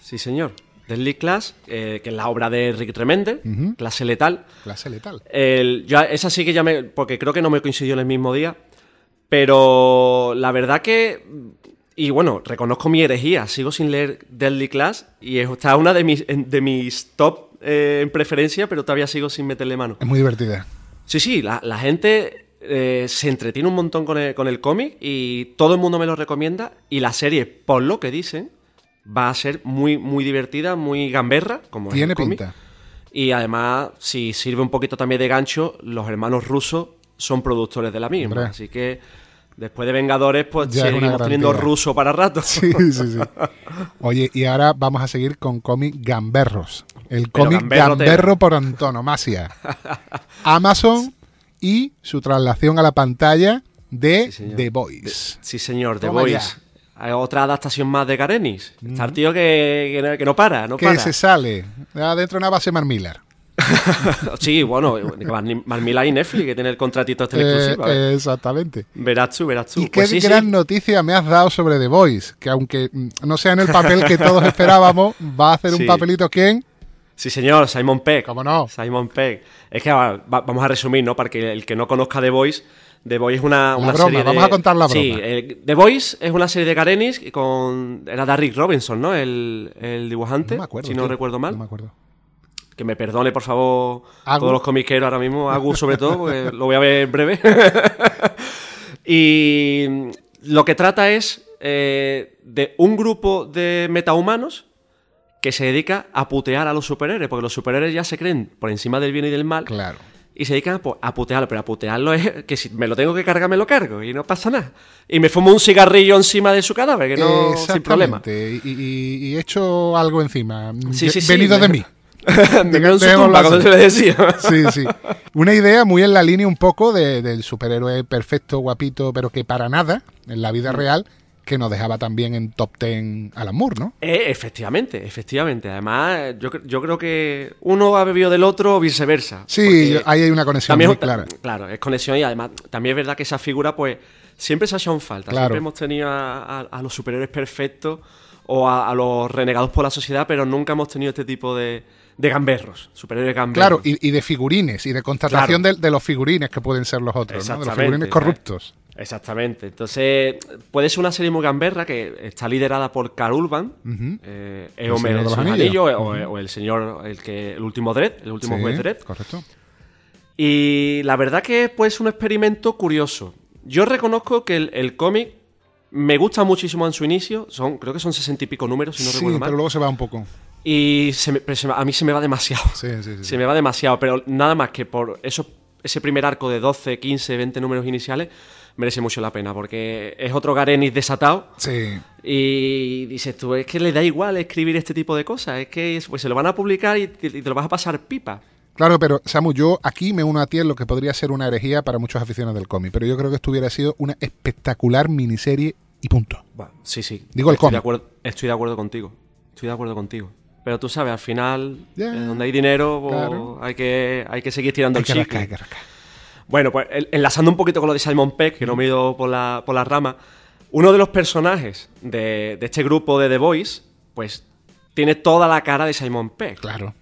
Sí, señor. Deadly Class, eh, que es la obra de Rick Remender, Ujú. Clase Letal. Clase letal. El, ya, esa sí que ya me. Porque creo que no me coincidió en el mismo día. Pero la verdad que. Y bueno, reconozco mi herejía. Sigo sin leer Deadly Class. Y está una de mis, de mis top eh, en preferencia, pero todavía sigo sin meterle mano. Es muy divertida. Sí, sí, la, la gente eh, se entretiene un montón con el, con el cómic y todo el mundo me lo recomienda. Y la serie, por lo que dicen, va a ser muy, muy divertida, muy gamberra, como es Tiene el pinta. Y además, si sirve un poquito también de gancho, los hermanos rusos son productores de la misma. Hombre. Así que después de Vengadores, pues Ya seguimos teniendo ruso para rato. Sí, sí, sí. Oye, y ahora vamos a seguir con cómic gamberros. El cómic gamberro gamberro por antonomasia. [laughs] Amazon y su traslación a la pantalla de Sí. The Voice. Sí, señor, The Toma Voice. ya. Hay otra adaptación más de Karenis. Está el tío que, que no- que no para, no que para. se sale adentro de una base Mark Miller. [laughs] Sí, bueno, Marmila y Netflix, que tiene el contratito este Eh, eh, exactamente. Verás tú, verás tú. Y Pues qué sí, gran sí. noticia me has dado sobre The Voice, que aunque mm, no sea en el papel que todos [laughs] esperábamos, va a hacer un papelito quién, Sí, señor, Simon Pegg. ¿Cómo no? Simon Pegg. Es que va- va- vamos a resumir, ¿no? Para que el que no conozca The Voice, The Voice es una, una broma, serie de... vamos a contar la Sí, broma. eh, The Voice es una serie de Karenis y con... Era Rick Robinson, ¿no? El, el dibujante, no me acuerdo. si no tío, recuerdo mal. No me acuerdo. Que me perdone, por favor, Agu. todos los comiqueros ahora mismo, Agu sobre todo, porque [laughs] lo voy a ver en breve. [laughs] Y lo que trata es eh, de un grupo de metahumanos que se dedica a putear a los superhéroes, porque los superhéroes ya se creen por encima del bien y del mal. Claro. Y se dedican a, pu- a putearlo, pero a putearlo es que si me lo tengo que cargar, me lo cargo y no pasa nada. Y me fumo un cigarrillo encima de su cadáver, que no, sin problema. Y, y- y he hecho algo encima. Sí, sí, sí, Venido me- de mí. [laughs] me quedo en su Dejémoslo tumba, así. como se le decía. Sí, sí. Una idea muy en la línea un poco de- del superhéroe perfecto, guapito, pero que para nada, en la Mm. vida real, que nos dejaba también en top 10 Alan Moore, ¿no? Eh, efectivamente, efectivamente. Además, yo, yo creo que uno ha bebido del otro o viceversa. Sí, ahí hay una conexión también muy clara. Claro, es conexión y además también es verdad que esa figura, pues, siempre se ha hecho en falta. Claro. Siempre hemos tenido a, a- a los superhéroes perfectos o a, a los renegados por la sociedad, pero nunca hemos tenido este tipo de, de gamberros, superhéroes gamberros. Claro, y, y de figurines, y de contratación Claro. de, de los figurines que pueden ser los otros, ¿no? De los figurines corruptos. Exactamente. Entonces, puede ser una serie muy gamberra que está liderada por Carl Urban, eh, El Señor de el los Anillos. Anillo, o, o el señor, el que el último Dredd, el último Sí, juez Dredd. correcto. Y la verdad que pues un experimento curioso. Yo reconozco que el, el cómic me gusta muchísimo en su inicio. Son, creo que son sesenta y pico números, si no sí, recuerdo pero luego se va un poco. Y se me- se a mí se me va demasiado. Sí, sí, sí. Se me va demasiado, pero nada más que por eso, ese primer arco de 12, 15, 20 números iniciales merece mucho la pena, porque es otro Garenis desatado. Sí. Y dices tú, es que le da igual escribir este tipo de cosas, es que pues, se lo van a publicar y te, y te lo vas a pasar pipa. Claro, pero Samu, yo aquí me uno a ti en lo que podría ser una herejía para muchos aficionados del cómic, pero yo creo que esto hubiera sido una espectacular miniserie y punto. Sí, sí. Digo el estoy cómic. de acuerdo, Estoy de acuerdo contigo. Estoy de acuerdo contigo. Pero tú sabes, al final, eh, donde hay dinero, Claro. hay, que, hay que seguir tirando Hay el que chicle. rascar, hay que rascar. Bueno, pues enlazando un poquito con lo de Simon Peck, que no me he ido por la, por la rama, uno de los personajes de, de este grupo de The Boys, pues tiene toda la cara de Simon Peck. Claro.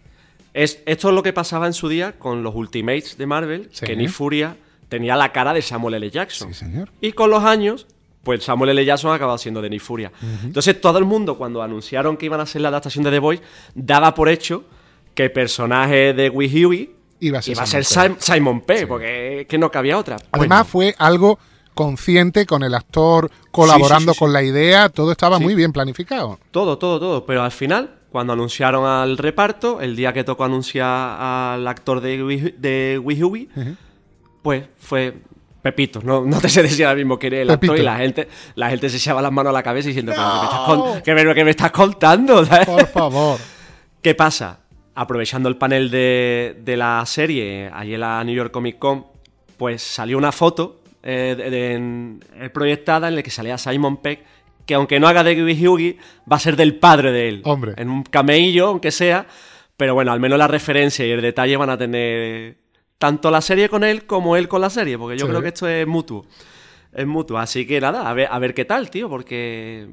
Es, esto es lo que pasaba en su día con los Ultimates de Marvel, Sí. que Nick Furia tenía la cara de Samuel L. Jackson. Sí, señor. Y con los años, pues Samuel L. Jackson ha acabado siendo de Nick Furia. Entonces todo el mundo, cuando anunciaron que iban a hacer la adaptación de The Boys, daba por hecho que el personaje de Wee Huey Iba a ser iba a Simon ser Pegg, porque que no cabía otra. Además, Bueno, fue algo consciente con el actor colaborando Sí, sí, sí, con la idea, todo estaba muy bien planificado. todo, todo, todo. Pero al final, cuando anunciaron al reparto, el día que tocó anunciar al actor de Wee, de Wee Huey, pues fue Pepito. No, no te sé decir ahora mismo que era el actor y la gente, la gente se echaba las manos a la cabeza diciendo, "Pero, ¿qué, me me- estás contando? [laughs] ¿sabes? Por favor. ¿Qué pasa? Aprovechando el panel de, de la serie, allí en la New York Comic Con, pues salió una foto eh, de- eh, proyectada en la que salía Simon Peck, que aunque no haga de Wee Hughie, va a ser del padre de él. Hombre. En un cameillo, aunque sea, pero bueno, al menos la referencia y el detalle van a tener tanto la serie con él como él con la serie, porque yo Sí. creo que esto es mutuo. Es mutuo. Así que nada, a ver, a ver qué tal, tío, porque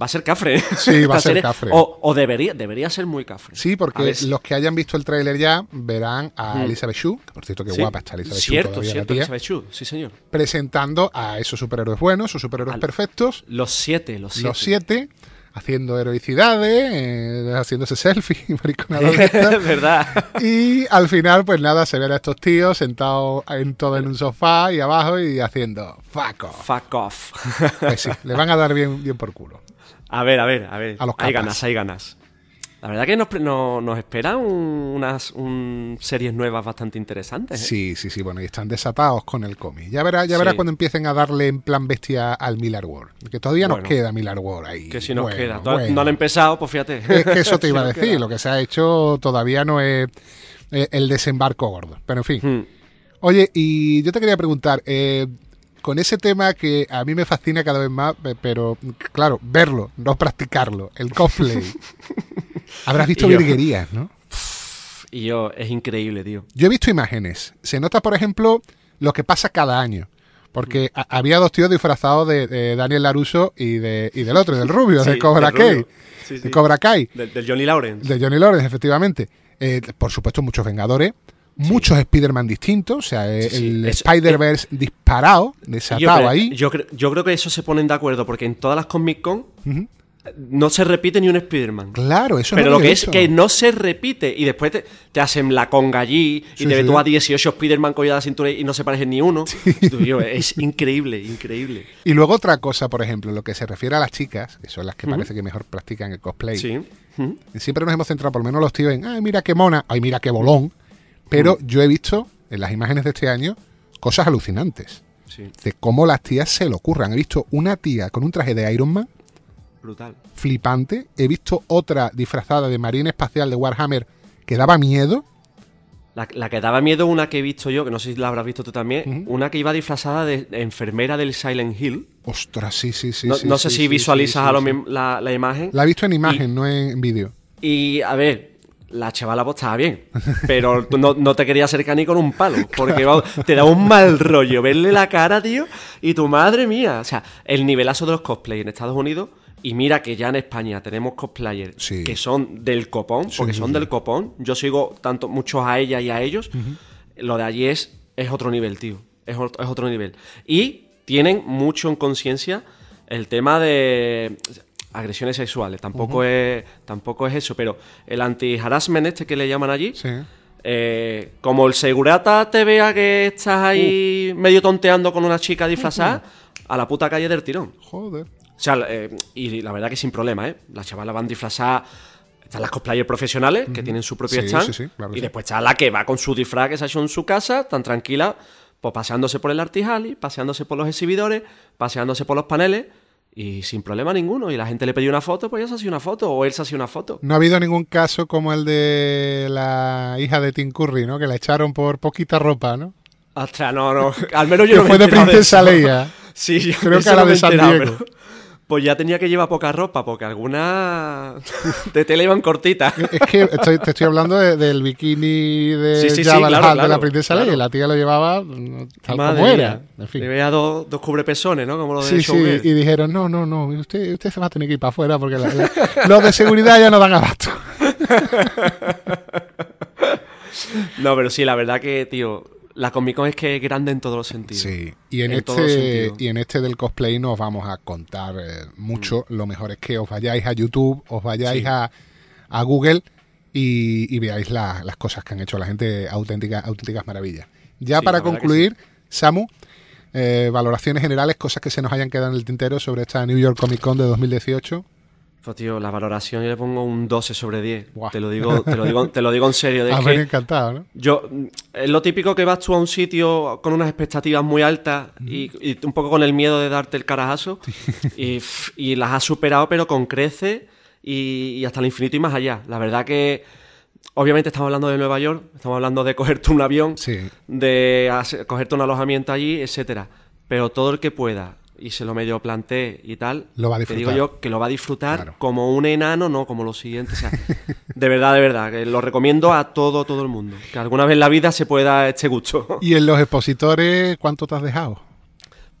va a ser cafre. Sí, va a [laughs] ser cafre. O, o debería, debería ser muy cafre. Sí, porque los que hayan visto el tráiler ya verán a Elizabeth Shue, que por cierto qué Sí. guapa está Elizabeth Shue Cierto, todavía cierto, la tía, Elizabeth Shue, sí señor. presentando a esos superhéroes buenos, sus superhéroes Al- perfectos, Los siete, los siete. los siete, haciendo heroicidades, eh, haciéndose selfie, mariconadas de estas. Es verdad. Y al final, pues nada, se ven a estos tíos sentados en todo en un sofá y abajo y haciendo fuck off. Fuck off. Pues sí, le van a dar bien, bien por culo. A ver, a ver, a ver. A los hay capas. ganas, hay ganas. La verdad que nos, no- nos esperan un- unas un series nuevas bastante interesantes. ¿eh? Sí, sí, sí, bueno, y están desatados con el cómic. Ya verás ya verás Sí. cuando empiecen a darle en plan bestia al Miller World. Que todavía nos queda Miller World ahí. Que si nos Bueno, queda. Bueno. No han empezado, pues fíjate. Es que eso te [laughs] iba a decir. Lo que se ha hecho todavía no es el desembarco gordo. Pero en fin. Hmm. Oye, y yo te quería preguntar, eh, con ese tema que a mí me fascina cada vez más, pe- pero claro, verlo, no practicarlo, el cosplay. [laughs] Habrás visto virguerías, ¿no? Y yo, es increíble, tío. Yo he visto imágenes. Se nota, por ejemplo, lo que pasa cada año. Porque ha- había dos tíos disfrazados de, de Daniel Laruso y, de, y del otro, del rubio, Sí, de Cobra Kai. rubio. Sí, De sí. Cobra Kai. Del, del Johnny Lawrence. De Johnny Lawrence, efectivamente. Eh, por supuesto, muchos Vengadores. Muchos Spider-Man distintos. O sea, eh, Sí, sí. el Spider-Verse disparado, Y yo, desatado creo, ahí. yo, creo, yo creo que eso se ponen de acuerdo porque en todas las Comic Con no se repite ni un Spider-Man. Claro, eso Pero es lo que que he es que no se repite y después te, te hacen la conga allí y Sí, te ves tú a 18 Spider-Man a la cintura y no se parecen ni uno. Yo, es increíble, increíble. Y luego otra cosa, por ejemplo, lo que se refiere a las chicas, que son las que parece que mejor practican el cosplay. Sí. Siempre nos hemos centrado, por lo menos los tíos, en, ay, mira qué mona, ay, mira qué bolón. Pero yo he visto en las imágenes de este año cosas alucinantes. Sí, De cómo las tías se lo ocurran. He visto una tía con un traje de Iron Man brutal. flipante. He visto otra disfrazada de marina espacial de Warhammer que daba miedo. La, la que daba miedo, una que he visto yo, que no sé si la habrás visto tú también, una que iba disfrazada de, enfermera del Silent Hill. Ostras, sí, sí, sí. no sí, no sé sí, si sí, visualizas a lo la, la imagen. La he visto en imagen, no en vídeo. Y a ver, la chavala pues estaba bien, pero no, no te quería acercar ni con un palo, porque te da un mal rollo verle la cara, tío, y tu madre mía. O sea, el nivelazo de los cosplay en Estados Unidos, y mira que ya en España tenemos cosplayers Sí. que son del copón, porque Sí, son sí. del copón. Yo sigo tanto muchos a ella y a ellos. Lo de allí es, es otro nivel, tío. Es, ot- es otro nivel. Y tienen mucho en conciencia el tema de agresiones sexuales. Tampoco, es, tampoco es eso, pero el anti-harassment este que le llaman allí, Sí. eh, como el segurata te vea que estás ahí medio tonteando con una chica disfrazada, a la puta calle del tirón. Joder. O sea, eh, y la verdad que sin problema, ¿eh? Las chavalas van disfrazadas. Están las cosplayers profesionales que tienen su propio Sí, stand. sí, sí, claro y después está la que va con su disfraz que se ha hecho en su casa, tan tranquila, pues paseándose por el Artijali, paseándose por los exhibidores, paseándose por los paneles y sin problema ninguno. Y la gente le pidió una foto, pues ella se hacía una foto o él se hacía una foto. No ha habido ningún caso como el de la hija de Tim Curry, ¿no? Que la echaron por poquita ropa, ¿no? Ostras, no, no. Al menos yo [laughs] Que no me fue de Princesa eso. Leia. [laughs] Sí, yo Creo que a la de San Diego. pero- Pues ya tenía que llevar poca ropa, porque algunas [laughs] de tela iban cortitas. Es que estoy- te estoy hablando de- del bikini de Sí, sí, claro, de la princesa claro. Leia. La tía lo llevaba mm, tal Madre como era. En fin. Le veía dos, dos cubrepezones, ¿no? Como lo de Sí, sí, y dijeron, no, no, no, usted, usted se va a tener que ir para afuera porque la- la- los de seguridad ya no dan abasto. [laughs] No, pero sí, la verdad que, tío, la Comic Con es que es grande en todos los sentidos. Sí, y en, este y en este del cosplay nos vamos a contar eh, mucho. Mm. Lo mejor es que os vayáis a YouTube, os vayáis Sí. a, a Google y, y veáis la- las cosas que han hecho la gente, auténticas, auténticas maravillas. Ya Sí, para concluir, Samu, eh, valoraciones generales, cosas que se nos hayan quedado en el tintero sobre esta New York Comic Con de 2018. Pues, tío, la valoración yo le pongo un 12 sobre 10. Buah. Te lo digo, te lo digo, te lo digo en serio. de [laughs] que venido encantado, ¿no? yo, mm, es lo típico que vas tú a un sitio con unas expectativas muy altas y, y un poco con el miedo de darte el carajazo y, las has superado pero con crece y, y hasta el infinito y más allá. La verdad que, obviamente estamos hablando de Nueva York, estamos hablando de cogerte un avión, Sí. de hacer- cogerte un alojamiento allí, etcétera. Pero todo el que pueda y se lo medio plantee y tal, Lo va a te digo yo que lo va a disfrutar Claro. como un enano, no como los siguientes. O sea, de verdad, de verdad, que lo recomiendo a todo, todo el mundo. Que alguna vez en la vida se pueda este gusto. Y en los expositores, ¿cuánto te has dejado?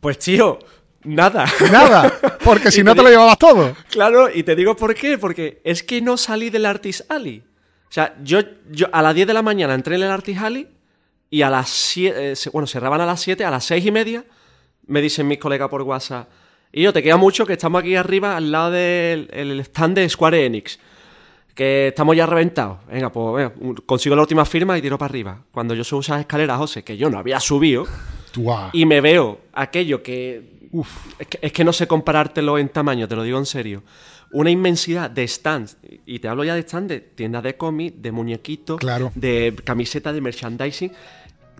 Pues tío, nada. Nada, porque [laughs] si no te te lo llevabas todo. Claro, y te digo por qué, porque es que no salí del Artist Alley. O sea, yo, yo a las 10 de la mañana entré en el Artist Alley y a las 7, bueno, cerraban a las 7, a las 6 y media, me dicen mis colegas por WhatsApp. Y yo, te queda mucho que estamos aquí arriba al lado del el stand de Square Enix. Que estamos ya reventados. Venga, pues venga, consigo la última firma y tiro para arriba. Cuando yo subo esas escaleras, José, que yo no había subido, y me veo aquello que, es que. Es que no sé comparártelo en tamaño, te lo digo en serio. Una inmensidad de stands, y te hablo ya de stands de tiendas de cómic, de muñequitos, Claro. de camisetas, de merchandising,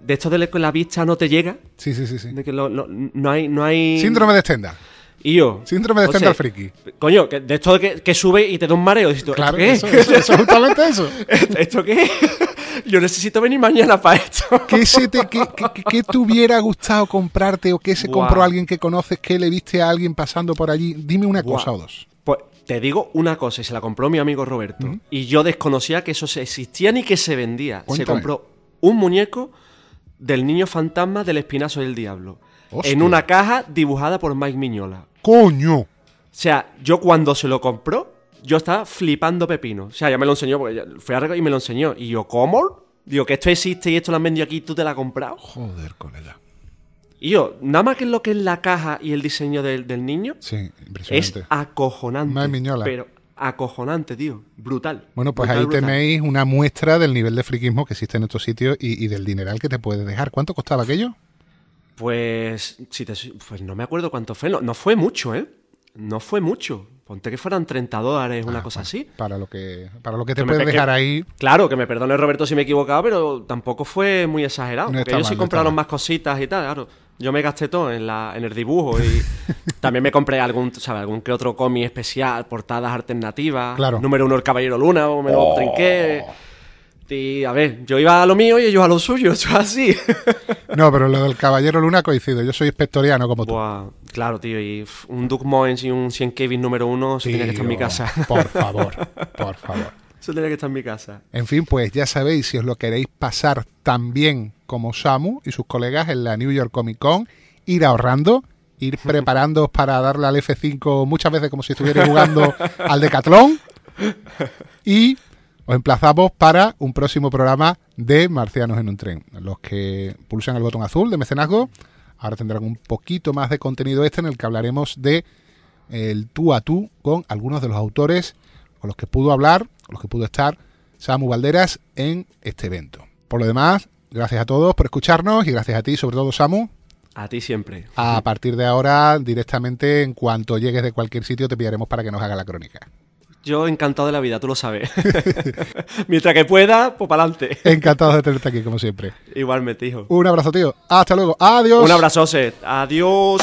de esto de que la vista no te llega, Sí, sí, sí, sí. de que lo- lo- no hay... No hay... Síndrome de Stendhal. Y yo... Síndrome de Stendhal friki. Coño, que de esto de que, que sube y te da un mareo. tú, ¿esto Claro, qué? eso, eso, eso es justamente eso. [laughs] ¿Esto qué? [laughs] Yo necesito venir mañana para esto. [laughs] ¿Qué, se te, qué, qué- qué te hubiera gustado comprarte o qué se compró alguien que conoces, que le viste a alguien pasando por allí? Dime una cosa o dos. Pues te digo una cosa, y se la compró mi amigo Roberto. Y yo desconocía que eso se existía ni que se vendía. Se Cuéntame. compró un muñeco del niño fantasma del espinazo del diablo. Hostia. En una caja dibujada por Mike Miñola. ¡Coño! O sea, yo cuando se lo compró, yo estaba flipando pepino. O sea, ya me lo enseñó, porque fui a y me lo enseñó. Y yo, ¿cómo? Digo, que esto existe y esto lo han vendido aquí y tú te lo has comprado. Joder, colega. Y yo, nada más que lo que es la caja y el diseño del, del niño, Sí, es impresionante. acojonante. Madre miñola. Pero acojonante, tío. Brutal. Bueno, pues Brutal, ahí brutal. tenéis una muestra del nivel de friquismo que existe en estos sitios y, y del dineral que te puedes dejar. ¿Cuánto costaba aquello? Pues, si te, pues no me acuerdo cuánto fue. No, no fue mucho, ¿eh? No fue mucho. Ponte que fueran 30 dólares, una Ah, cosa bueno, así. Para lo que, para lo que te Que puedes que- dejar ahí. Claro, que me perdone Roberto si me he equivocado, pero tampoco fue muy exagerado. No porque ellos mal, sí compraron más cositas y tal, claro. Yo me gasté todo en, la, en el dibujo y [laughs] también me compré algún, ¿sabes? algún que otro cómic especial, portadas alternativas. Claro. Oh. Número uno, el Caballero Luna, o me lo trinqué. Y a ver, yo iba a lo mío y ellos a lo suyo, [laughs] eso es así. No, pero lo del Caballero Luna coincido. Yo soy espectoriano como tú. Buah, claro, tío, y un Duke Moens y un 100 Kevin número uno, eso tenía que estar en mi casa. Por favor, [laughs] por favor. Eso tenía que estar en mi casa. En fin, pues ya sabéis, si os lo queréis pasar tan bien como Samu y sus colegas en la New York Comic Con, ir ahorrando, ir [laughs] preparándoos para darle al F5 muchas veces como si estuvierais jugando [laughs] al Decatlón. Y os emplazamos para un próximo programa de Marcianos en un tren. Los que pulsen el botón azul de mecenazgo, ahora tendrán un poquito más de contenido este en el que hablaremos de el tú a tú con algunos de los autores con los que pudo hablar, con los que pudo estar Samu Valderas en este evento. Por lo demás, gracias a todos por escucharnos y gracias a ti, sobre todo Samu. A ti siempre. A partir de ahora, directamente, en cuanto llegues de cualquier sitio, te pillaremos para que nos haga la crónica. Yo encantado de la vida, tú lo sabes. [laughs] Mientras que pueda, pues para adelante. Encantado de tenerte aquí, como siempre. Igualmente, hijo. Un abrazo, tío. Hasta luego. Adiós. Un abrazote. Adiós.